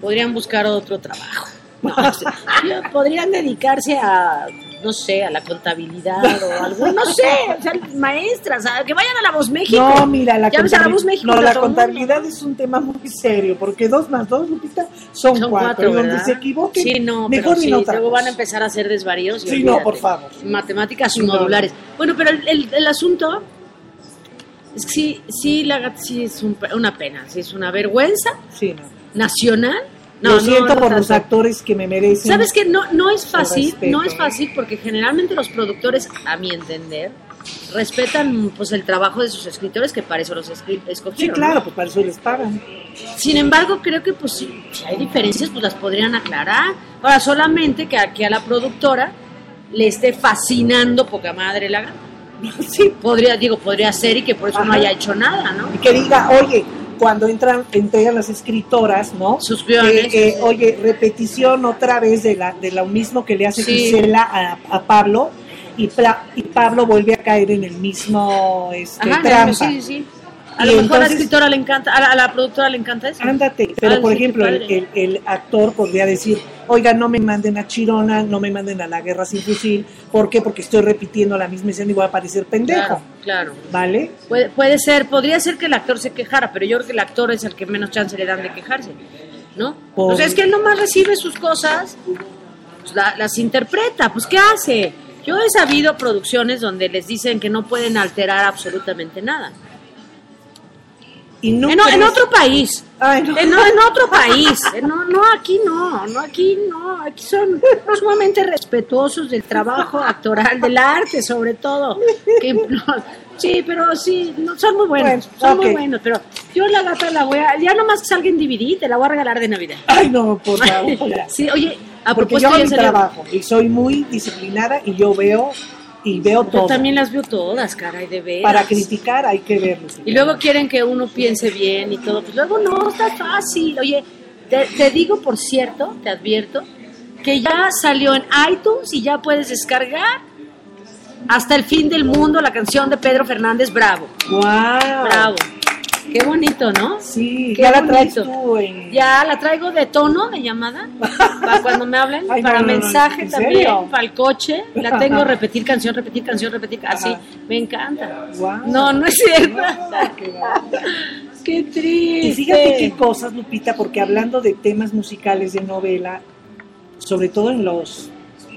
podrían buscar otro trabajo. Podrían dedicarse a, no sé, a la contabilidad o algo, no sé, o sea, maestras, a- que vayan a la Voz México. No, mira, la, Ya ves a la contabil- Voz México no, la mundo. contabilidad es un tema muy serio, porque dos más dos, Lupita, son, Son cuatro. cuatro, y donde se equivoquen, Sí, no, mejor sí, no luego van a empezar a hacer desvaríos. y Sí, no, por favor. Matemáticas Sí, no, modulares. Bueno, pero el, el- el asunto es que sí, sí, la sí es un- una pena, sí es una vergüenza Sí, no. nacional. No, Lo siento no por los actores que me merecen. Sabes que no, no es fácil, no es fácil porque generalmente los productores, a mi entender, respetan pues el trabajo de sus escritores que para eso los escri- Sí, escogieron. claro, ¿no? pues para eso les pagan. Sin embargo, creo que pues si, hay diferencias, pues las podrían aclarar. Ahora, solamente que aquí a la productora le esté fascinando poca madre la gana. Sí. Podría, digo, podría ser y que por eso no haya hecho nada, ¿no? Y que diga, oye, cuando entran, entregan las escritoras, ¿no? Sus guiones, Eh, eh. Oye, repetición otra vez de, la, de lo mismo que le hace Sí. Gisela a, a Pablo y Pablo vuelve a caer en el mismo este, Ajá, trampa. sí, sí. A Y lo mejor a la entonces- escritora le encanta, a la, a la productora le encanta eso. Ándate, pero por sí, ejemplo, el, padre. el- el actor podría decir, oiga, no me manden a Chirona, no me manden a la guerra sin fusil, ¿por qué? Porque estoy repitiendo la misma escena y voy a parecer pendejo, Claro, claro. ¿vale? Puede, puede ser, podría ser que el actor se quejara, pero yo creo que el actor es el que menos chance le dan de quejarse, ¿no? Por- Pues es que él nomás recibe sus cosas, pues la- las interpreta, pues ¿qué hace? Yo he sabido producciones donde les dicen que no pueden alterar absolutamente nada. Y no en, otro país. Ay, no. En, otro país. No, no, aquí no. No, aquí no. Aquí son sumamente respetuosos del trabajo actoral, del arte sobre todo. Que, no, sí, pero sí, no, son muy buenos. Bueno, son muy buenos. Pero yo la gata la voy a. Ya nomás que salga en DVD, te la voy a regalar de Navidad. Ay, no, por favor. Sí, oye, a Porque propósito yo hago mi trabajo y soy muy disciplinada y yo veo y veo Yo todo. también las veo todas, caray, de veras. Para criticar hay que verlo. Y luego quieren que uno piense bien y todo. Pues luego no, está fácil. Oye, te, te digo, por cierto, te advierto, que ya salió en iTunes y ya puedes descargar hasta el fin del mundo la canción de Pedro Fernández Bravo. ¡Wow! Bravo. Qué bonito, ¿no? Sí, Qué ya la traes tú. Ya la traigo de tono de llamada para cuando me hablen, Ay, no, para no, no, mensaje ¿en también, serio? para el coche. La tengo repetir canción, repetir canción, repetir así. Ajá. Me encanta. No, no es cierto. Qué triste. Y fíjate qué cosas, Lupita, porque hablando de temas musicales de novela, sobre todo en los,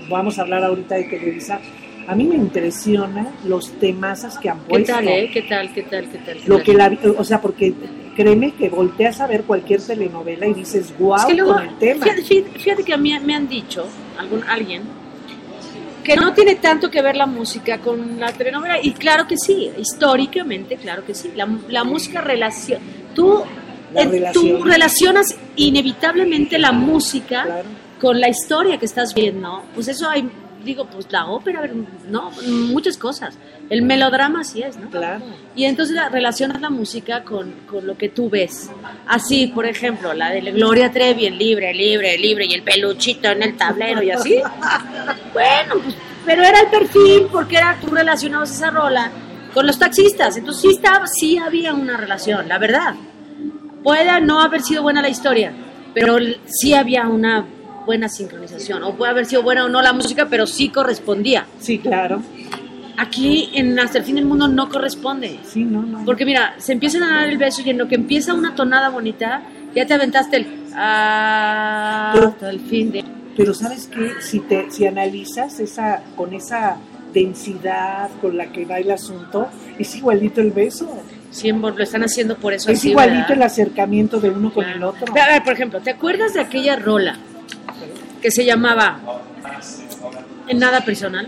vamos a hablar ahorita de Televisa, a mí me impresiona los temazas que han ¿Qué puesto. tal, eh? ¿Qué tal, qué tal, qué tal? qué Lo tal? que la, o sea, porque créeme que volteas a ver cualquier telenovela y dices, wow, Es que luego, con el tema. Fíjate, que a mí me han dicho, algún, alguien, que no tiene tanto que ver la música con la telenovela. Y claro que sí, históricamente, claro que sí. La, la música relaciona. Tú, eh, tú relacionas inevitablemente la música Claro. con la historia que estás viendo. Pues eso hay, digo, pues la ópera, no, muchas cosas. El melodrama así es, ¿no? Claro. Y entonces la- relacionas la música con, con lo que tú ves. Así, por ejemplo, la de Gloria Trevi, en libre, libre, libre, y el peluchito en el tablero y así. Bueno, pues, pero era el perfil, porque era tú relacionabas esa rola con los taxistas. Entonces sí, estaba, sí había una relación, la verdad. Puede no haber sido buena la historia, pero sí había una buena sincronización. O puede haber sido buena o no la música, pero sí correspondía. Sí, claro. Aquí en Hasta el fin del mundo no corresponde. Sí, no, no. Porque mira, se empiezan a dar el beso y en lo que empieza una tonada bonita, ya te aventaste el "Ah", Pero- hasta el fin de... Pero sabes que si te si analizas esa con esa densidad con la que va el asunto, es igualito el beso. Siempre lo están haciendo por eso. Es así, igualito ¿verdad? el acercamiento de uno con el Claro. otro. Ve, A ver, por ejemplo, ¿te acuerdas de aquella rola que se llamaba En nada personal?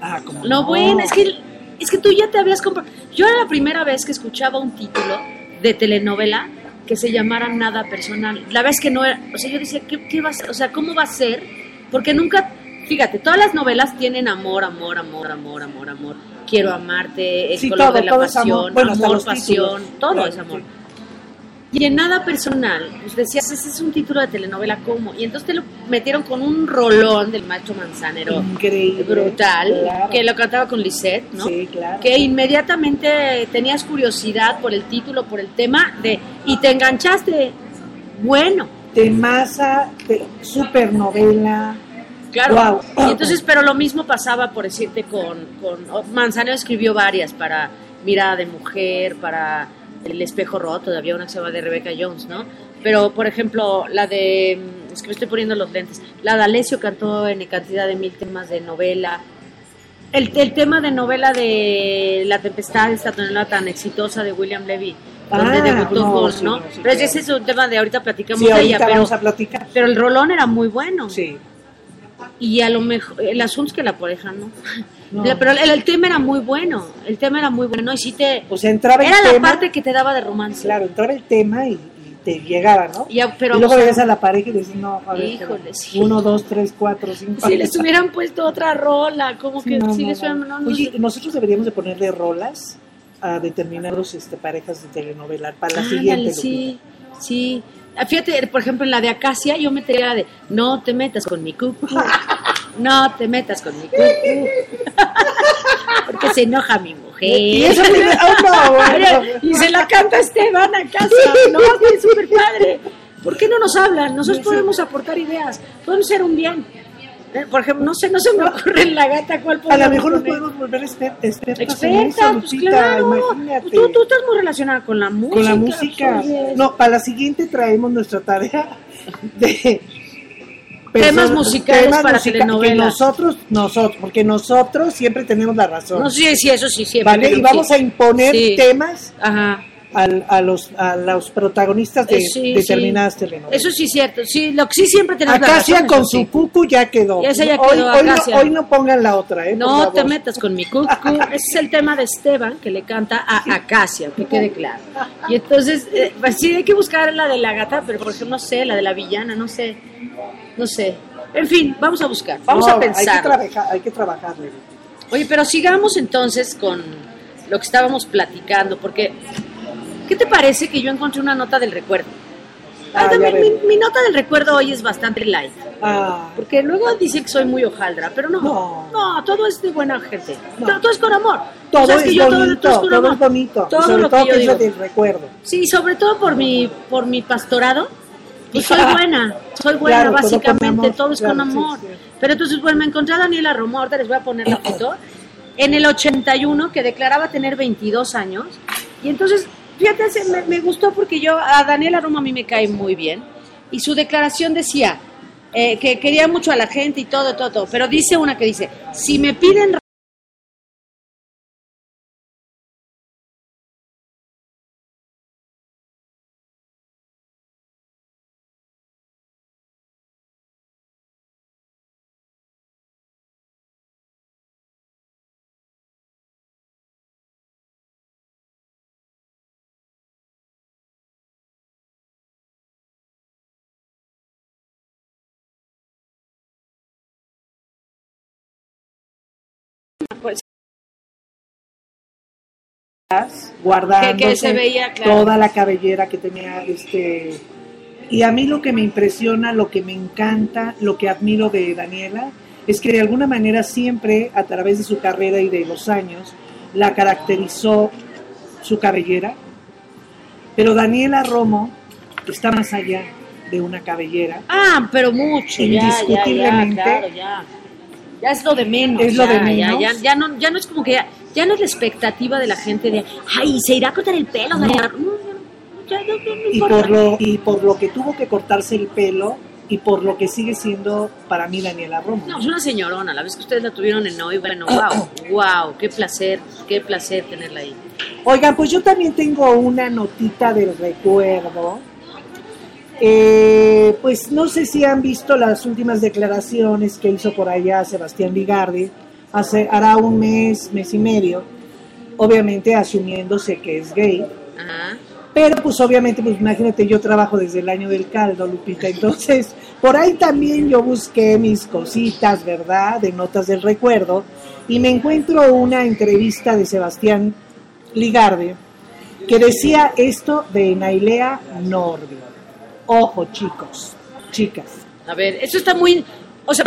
Ah, como No, bueno, es que, es que tú ya te habías comprado. Yo era la primera vez que escuchaba un título de telenovela que se llamara Nada Personal. La vez que no era. O sea, yo decía, ¿qué, qué va a ser? O sea, ¿cómo va a ser? Porque nunca. Fíjate, todas las novelas tienen amor, amor, amor, amor, amor, amor. Quiero amarte, el Sí, color todo, de la es amor. pasión, Bueno, amor, pasión, títulos. todo Claro, es amor. sí. Y en nada personal, pues decías, ese es un título de telenovela, ¿cómo? Y entonces te lo metieron con un rolón del macho manzanero Increíble. brutal, Claro. que lo cantaba con Lisette, ¿no? Sí, claro. Que inmediatamente tenías curiosidad por el título, por el tema, de y te enganchaste. Bueno, Temaza, te, supernovela. claro. Guau. Y entonces, pero lo mismo pasaba, por decirte, con, con oh, Manzanero escribió varias para Mirada de Mujer, para El Espejo Roto, había una que se llama de Rebecca Jones, ¿no? Pero, por ejemplo, la de, mm, es que me estoy poniendo los lentes, la de Alessio cantó en cantidad de mil temas de novela. El, el tema de novela de La Tempestad, esta tonelada tan exitosa de William Levy, donde Ah, debutó no, ¿no? sí, pero ese es un tema de ahorita platicamos Sí, de ahorita ella, pero, vamos a platicar. pero el rolón era muy bueno. Sí. Y a lo mejor, el asunto es que la pareja no. No. Pero el, el tema era muy bueno, el tema era muy bueno y sí te... O sea, entraba Era el la tema. parte que te daba de romance. Claro, entraba el tema y, y te llegaba, ¿no? Y ya- pero y luego a la pareja y dices, no, a ver, Híjole, espera. sí. uno, dos, tres, cuatro, cinco. Si les hubieran puesto otra rola, como que no, si no, les hubieran... Oye, nosotros deberíamos de ponerle rolas a determinados este, parejas de telenovela para la siguiente. sí, sí. Fíjate, por ejemplo, en la de Acacia yo metería la de no te metas con mi cucu, no te metas con mi cucu, porque se enoja mi mujer. Y eso tiene- oh, no, bueno. y se la canta Esteban Acacia, no, es súper padre. ¿Por qué no nos hablan? Nosotros podemos aportar ideas, podemos ser un bien. Eh, Por ejemplo, no sé, no se me ocurre en la gata cuál A lo mejor nos podemos volver exper- expertas en eso, Experta, pues Lupita, claro. imagínate. Tú, tú estás muy relacionada con la música. con la música. pues, No, para la siguiente traemos nuestra tarea de Temas musicales para musica- telenovelas. Que nosotros, nosotros, porque nosotros siempre tenemos la razón. No, sí, sí, eso sí, siempre. ¿Vale? Y vamos sí. a imponer Sí. temas Ajá. al- a, los, a los protagonistas de Eh, sí, determinadas telenovelas. Eso sí es cierto. Sí, lo que sí siempre tenemos la Acacia razón, con su cucu ya quedó. Ya hoy, quedó, hoy no, Acacia. hoy no pongan la otra, ¿eh? No te metas con mi cucu. Ese es el tema de Esteban que le canta a Acacia, que quede claro. Y entonces, eh, pues sí, hay que buscar la de la gata, pero por ejemplo, no sé, la de la villana, no sé. No sé. En fin, vamos a buscar, vamos No, a pensar. Hay que, trabajar, hay que trabajarle. Oye, pero sigamos entonces con lo que estábamos platicando, porque ¿qué te parece que yo encontré una nota del recuerdo? Ah, Ah, ya mi, nota del recuerdo hoy es bastante light, Ah, porque luego dicen que soy muy hojaldra, pero no, No. no, todo es de buena gente, No. todo, todo es con amor. todo ¿Sabes es que yo bonito, todo, todo, con amor? es bonito. Todo sobre lo todo que yo que es digo. del recuerdo. Sí, sobre todo por mi, por mi pastorado. Pues soy buena, soy buena Claro, todo con básicamente, amor, todo es con claro, sí, amor. sí. Pero entonces, bueno, me encontré a Daniela Romo, ahorita les voy a poner la foto, en el 81, que declaraba tener 22 años. Y entonces, fíjate, me, me gustó porque yo, a Daniela Romo a mí me cae muy bien. Y su declaración decía eh, que quería mucho a la gente y todo, todo, todo. Pero dice una que dice, si me piden pues, guardando Que- que se veía, claro. toda la cabellera que tenía este y a mí lo que me impresiona, lo que me encanta, lo que admiro de Daniela es que de alguna manera siempre a través de su carrera y de los años la caracterizó su cabellera, pero Daniela Romo está más allá de una cabellera. Ah, pero mucho, ya, ya, ya, Indiscutiblemente. claro, ya. Es lo de menos. Es lo ya, de ya, menos. Ya, ya no, ya no es como que ya, ya no es la expectativa de la gente de, ay, se irá a cortar el pelo, Daniela. No, ya, ya, no, no, no y por lo y por lo que tuvo que cortarse el pelo y por lo que sigue siendo para mí Daniela Romo. No, es una señorona, la vez que ustedes la tuvieron en hoy, bueno, wow, wow, qué placer, qué placer tenerla ahí. Oigan, pues yo también tengo una notita del recuerdo. Eh, pues no sé si han visto las últimas declaraciones que hizo por allá Sebastián Ligardi, hace, hará un mes, mes y medio, obviamente asumiéndose que es gay. Ajá. Pero pues obviamente, pues imagínate, yo trabajo desde el año del caldo, Lupita, entonces por ahí también yo busqué mis cositas, ¿verdad? De notas del recuerdo, y me encuentro una entrevista de Sebastián Ligarde que decía esto de Nailea Nordi. Ojo, chicos, chicas. A ver, eso está muy, o sea,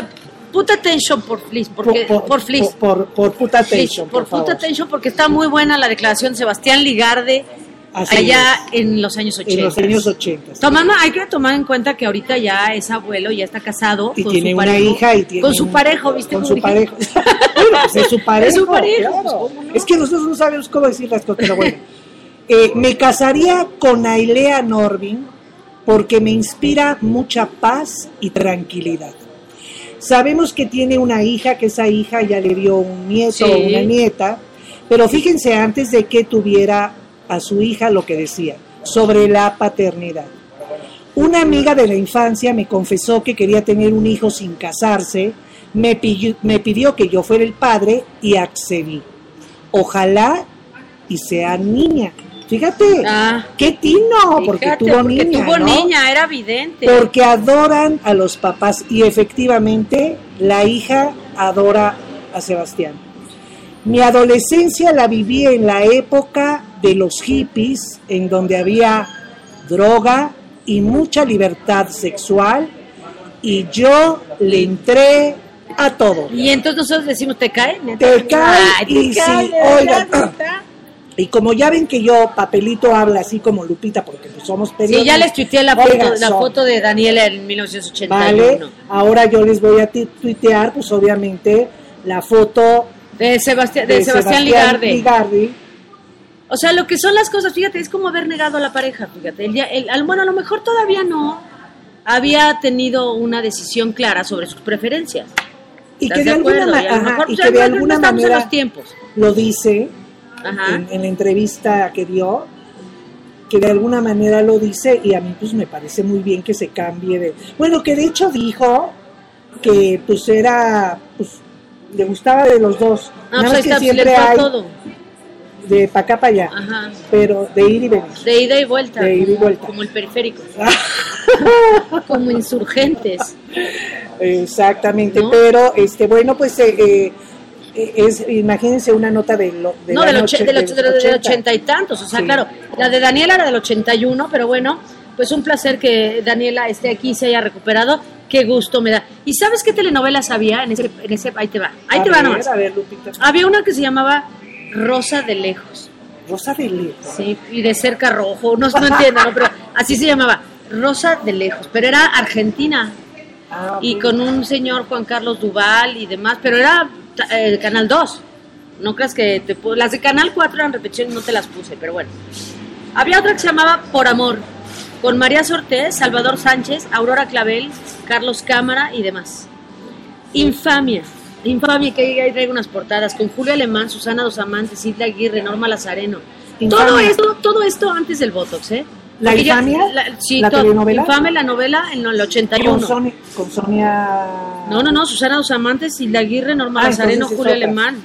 puta attention por Fliss, porque, por. Por, por, por puta atención, por puta attention, porque está muy buena la declaración de Sebastián Ligarde Así allá es. en los años 80. En los años 80. Tomando, hay que tomar en cuenta que ahorita ya es abuelo, ya está casado. Y con tiene su una parejo, hija y tiene Con su parejo, ¿viste? Con su parejo. bueno, pues es su parejo. Es su parejo, claro. pues, ¿cómo no? Es que nosotros no sabemos cómo decir las cosas, pero bueno. Eh, me casaría con Ailea Norvin porque me inspira mucha paz y tranquilidad. Sabemos que tiene una hija, que esa hija ya le dio un nieto o una nieta, pero fíjense antes de que tuviera a su hija lo que decía sobre la paternidad. Una amiga de la infancia me confesó que quería tener un hijo sin casarse, me pidió, me pidió que yo fuera el padre y accedí. Ojalá y sea niña. Fíjate, Ah, qué tino, porque fíjate, tuvo porque niña. tuvo ¿no? niña, era evidente. Porque adoran a los papás y efectivamente la hija adora a Sebastián. Mi adolescencia la viví en la época de los hippies, en donde había droga y mucha libertad sexual, y yo le entré a todo. Y entonces nosotros decimos, ¿te cae? Te cae y verdad, oigan. Y como ya ven que yo, papelito habla así como Lupita, porque pues somos periodistas. Sí, ya les tuiteé la foto, Oigan, la son- foto de Daniela en 1981. Vale, ahora yo les voy a tuitear, pues obviamente, la foto De Sebastián, de Sebastián, Ligarde. Ligardi. O sea, lo que son las cosas, fíjate, es como haber negado a la pareja, fíjate. El el- al- bueno, a lo mejor todavía no había tenido una decisión clara sobre sus preferencias. Y ¿Estás que de, alguna, manera los tiempos. lo dice. En, en la entrevista que dio, que de alguna manera lo dice y a mí pues me parece muy bien que se cambie de... Bueno, que de hecho dijo que pues era, pues le gustaba de los dos. Ah, Nada pues que pues, siempre hay todo. de para acá para allá, Ajá. pero de ir y venir. De ida y vuelta. De ida y vuelta. Como el periférico. como insurgentes. Exactamente, ¿No? pero este bueno pues eh, eh, es imagínense una nota de lo de no, la del, noche och- del, och- del del- del 80. ochenta y tantos. O sea, Sí. claro, la de Daniela era del 81, pero bueno, pues un placer que Daniela esté aquí y se haya recuperado. Qué gusto me da. ¿Y sabes qué telenovelas había en ese, en ese ahí te va, ahí A te va nomás. A ver, Lupita. Había una que se llamaba Rosa de Lejos, Rosa de Lejos. sí, y de cerca rojo, no, no entiendo, ¿no? pero así se llamaba, Rosa de Lejos, pero era argentina Ah, y con un señor Juan Carlos Duval y demás, pero era eh, Canal 2. No creas que te pu- las de Canal 4 eran repeticiones, no te las puse, pero bueno. Había otra que se llamaba Por Amor, con María Sortés, Salvador Sánchez, Aurora Clavel, Carlos Cámara y demás. Infamia, Infamia, que ahí traigo unas portadas, con Julio Alemán, Susana Dos Amantes, Hilda Aguirre, Norma Lazareno. Infamia. Todo esto, todo esto antes del Botox, ¿eh? ¿La Infamia? la- sí, ¿La todo- telenovela? Infame, la novela en el 81. con Sonia, con Sonia No, no, no, Susana Dos Amantes, Hilda Aguirre, Norma Ah, Lazareno, es Julio. Alemán.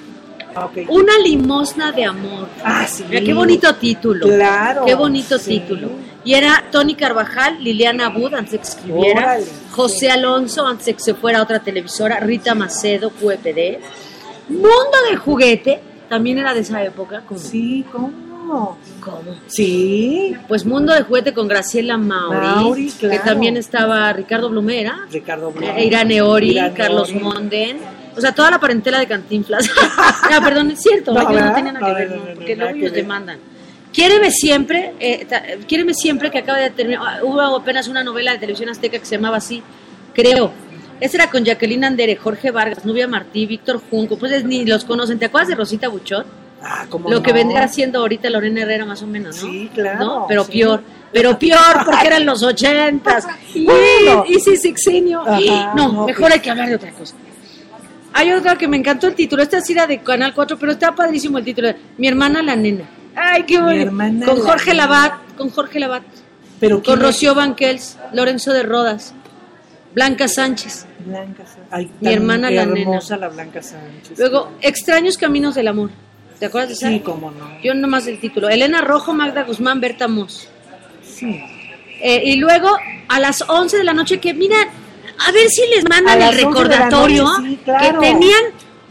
Ah. Una limosna de amor. Ah, sí. Mira, qué bonito título. Claro. Qué bonito Sí. título. Y era Tony Carvajal, Liliana Abud, antes de que escribiera, Órale, José sí. Alonso, antes de que se fuera a otra televisora, Rita Macedo, QEPD. Mundo de juguete, también era de esa época. ¿Cómo? Sí, ¿cómo? ¿Cómo? Sí, Pues Mundo de juguete con Graciela Mauri, Mauri, que también estaba Ricardo Blumera, Ricardo Blanco. Eh, Irane Ori, Irane Carlos Ori. Monden, o sea, toda la parentela de Cantinflas. no, perdón, es cierto, No, ellos tienen nada que ver, no, porque luego ellos demandan. Quiéreme siempre, eh, ta- Quiéreme siempre, que acaba de terminar, ah, hubo apenas una novela de televisión azteca que se llamaba así, creo. Esa era con Jacqueline Andere, Jorge Vargas, Nubia Martí, Víctor Junco, pues es- ni los conocen. ¿Te acuerdas de Rosita Buchot? Ah, ¿cómo Lo que vendría siendo ahorita Lorena Herrera más o menos, ¿no? Sí, claro, ¿No? Pero sí. peor, pero peor porque eran los ochentas. Y, y sí, sexenio. Ajá, no, no, mejor hay que hablar de otra cosa. Hay otra que me encantó el título. Esta sí era de Canal 4, pero está padrísimo el título. Mi hermana la nena. Ay, qué bonito. Con Jorge. Labat, con Jorge Labat, Pero con. Rocío Banquels, Lorenzo de Rodas, Blanca Sánchez. Blanca Sánchez. Ay, Mi hermana la nena. la Blanca Sánchez. Luego, Extraños Caminos del Amor. ¿Te acuerdas de esa? Sí, cómo no. Yo nomás el título. Elena Rojo, Magda Guzmán, Berta Moss. Sí. Eh, y luego a las 11 de la noche, que miran, a ver si les mandan el 11 de la recordatorio noche, sí, claro. que tenían,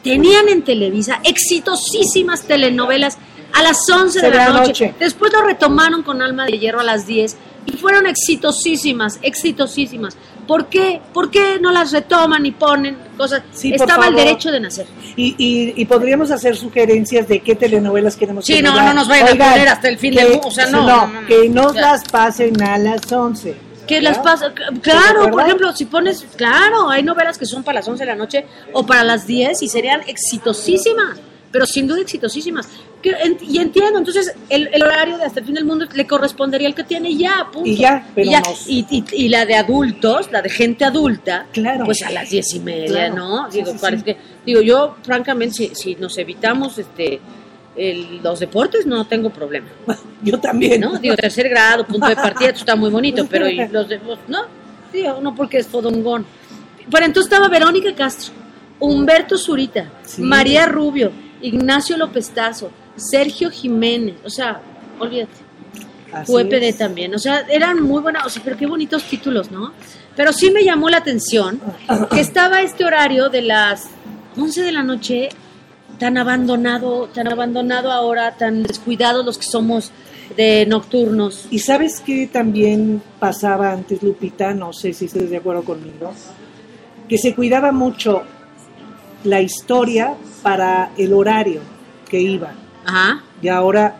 tenían en Televisa exitosísimas telenovelas a las 11 de De la la noche. noche. Después lo retomaron con Alma de Hierro a las 10 y fueron exitosísimas, exitosísimas. ¿Por qué? ¿Por qué no las retoman y ponen cosas? Sí, Estaba el derecho de nacer. Y, y, y podríamos hacer sugerencias de qué telenovelas queremos Sí, que no, no nos vayan a poner hasta el fin que- del mundo, o sea, no, no, no, que nos O sea, las pasen a las 11. Que ¿verdad? las pasa, de claro, por ejemplo, si pones, claro, hay novelas que son para las 11 de la noche o para las 10 y serían exitosísimas, pero sin duda exitosísimas. Que en- y entiendo, entonces el, el horario de hasta el fin del mundo le correspondería al que tiene ya, punto. Y ya, pero y, y- y la de adultos, la de gente adulta, Claro. pues a las 10 y media, Claro. ¿no? Digo, sí, parece sí. que, digo, yo francamente, si, si nos evitamos este el- los deportes, no tengo problema. Yo también. ¿no? Digo, tercer grado, punto de partida, esto está muy bonito, pero ¿y los de, no, digo, no porque es fodongón. Pero entonces estaba Verónica Castro, Humberto Zurita, Sí. María Rubio, Ignacio López Tazo, Sergio Jiménez, o sea, olvídate. UEPD también, o sea, eran muy buenas, o sea, pero qué bonitos títulos, ¿no? Pero sí me llamó la atención que estaba este horario de las 11 de la noche tan abandonado, tan abandonado ahora, tan descuidados los que somos de nocturnos. Y sabes qué también pasaba antes, Lupita, no sé si estás de acuerdo conmigo, que se cuidaba mucho la historia para el horario que iba. Ajá. Y ahora,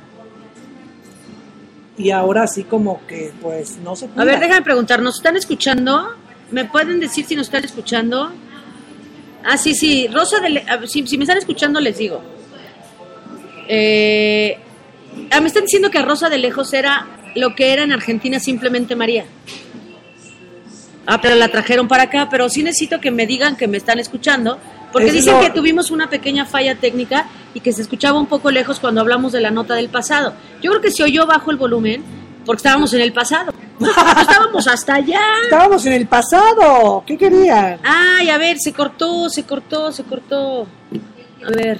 y ahora así como que pues no se cuida. A ver, déjame preguntar, ¿nos están escuchando? ¿Me pueden decir si nos están escuchando? Ah, sí, sí, Rosa de... Le- Si, si me están escuchando les digo. Eh, ah, me están diciendo que Rosa de Lejos era lo que era en Argentina simplemente María. Ah, pero la trajeron para acá, pero sí necesito que me digan que me están escuchando, porque Es dicen lo- que tuvimos una pequeña falla técnica y que se escuchaba un poco lejos cuando hablamos de la nota del pasado. Yo creo que se oyó bajo el volumen porque estábamos en el pasado. No estábamos hasta allá. Estábamos en el pasado, ¿qué querían? Ay, a ver, se cortó, se cortó, se cortó. A ver.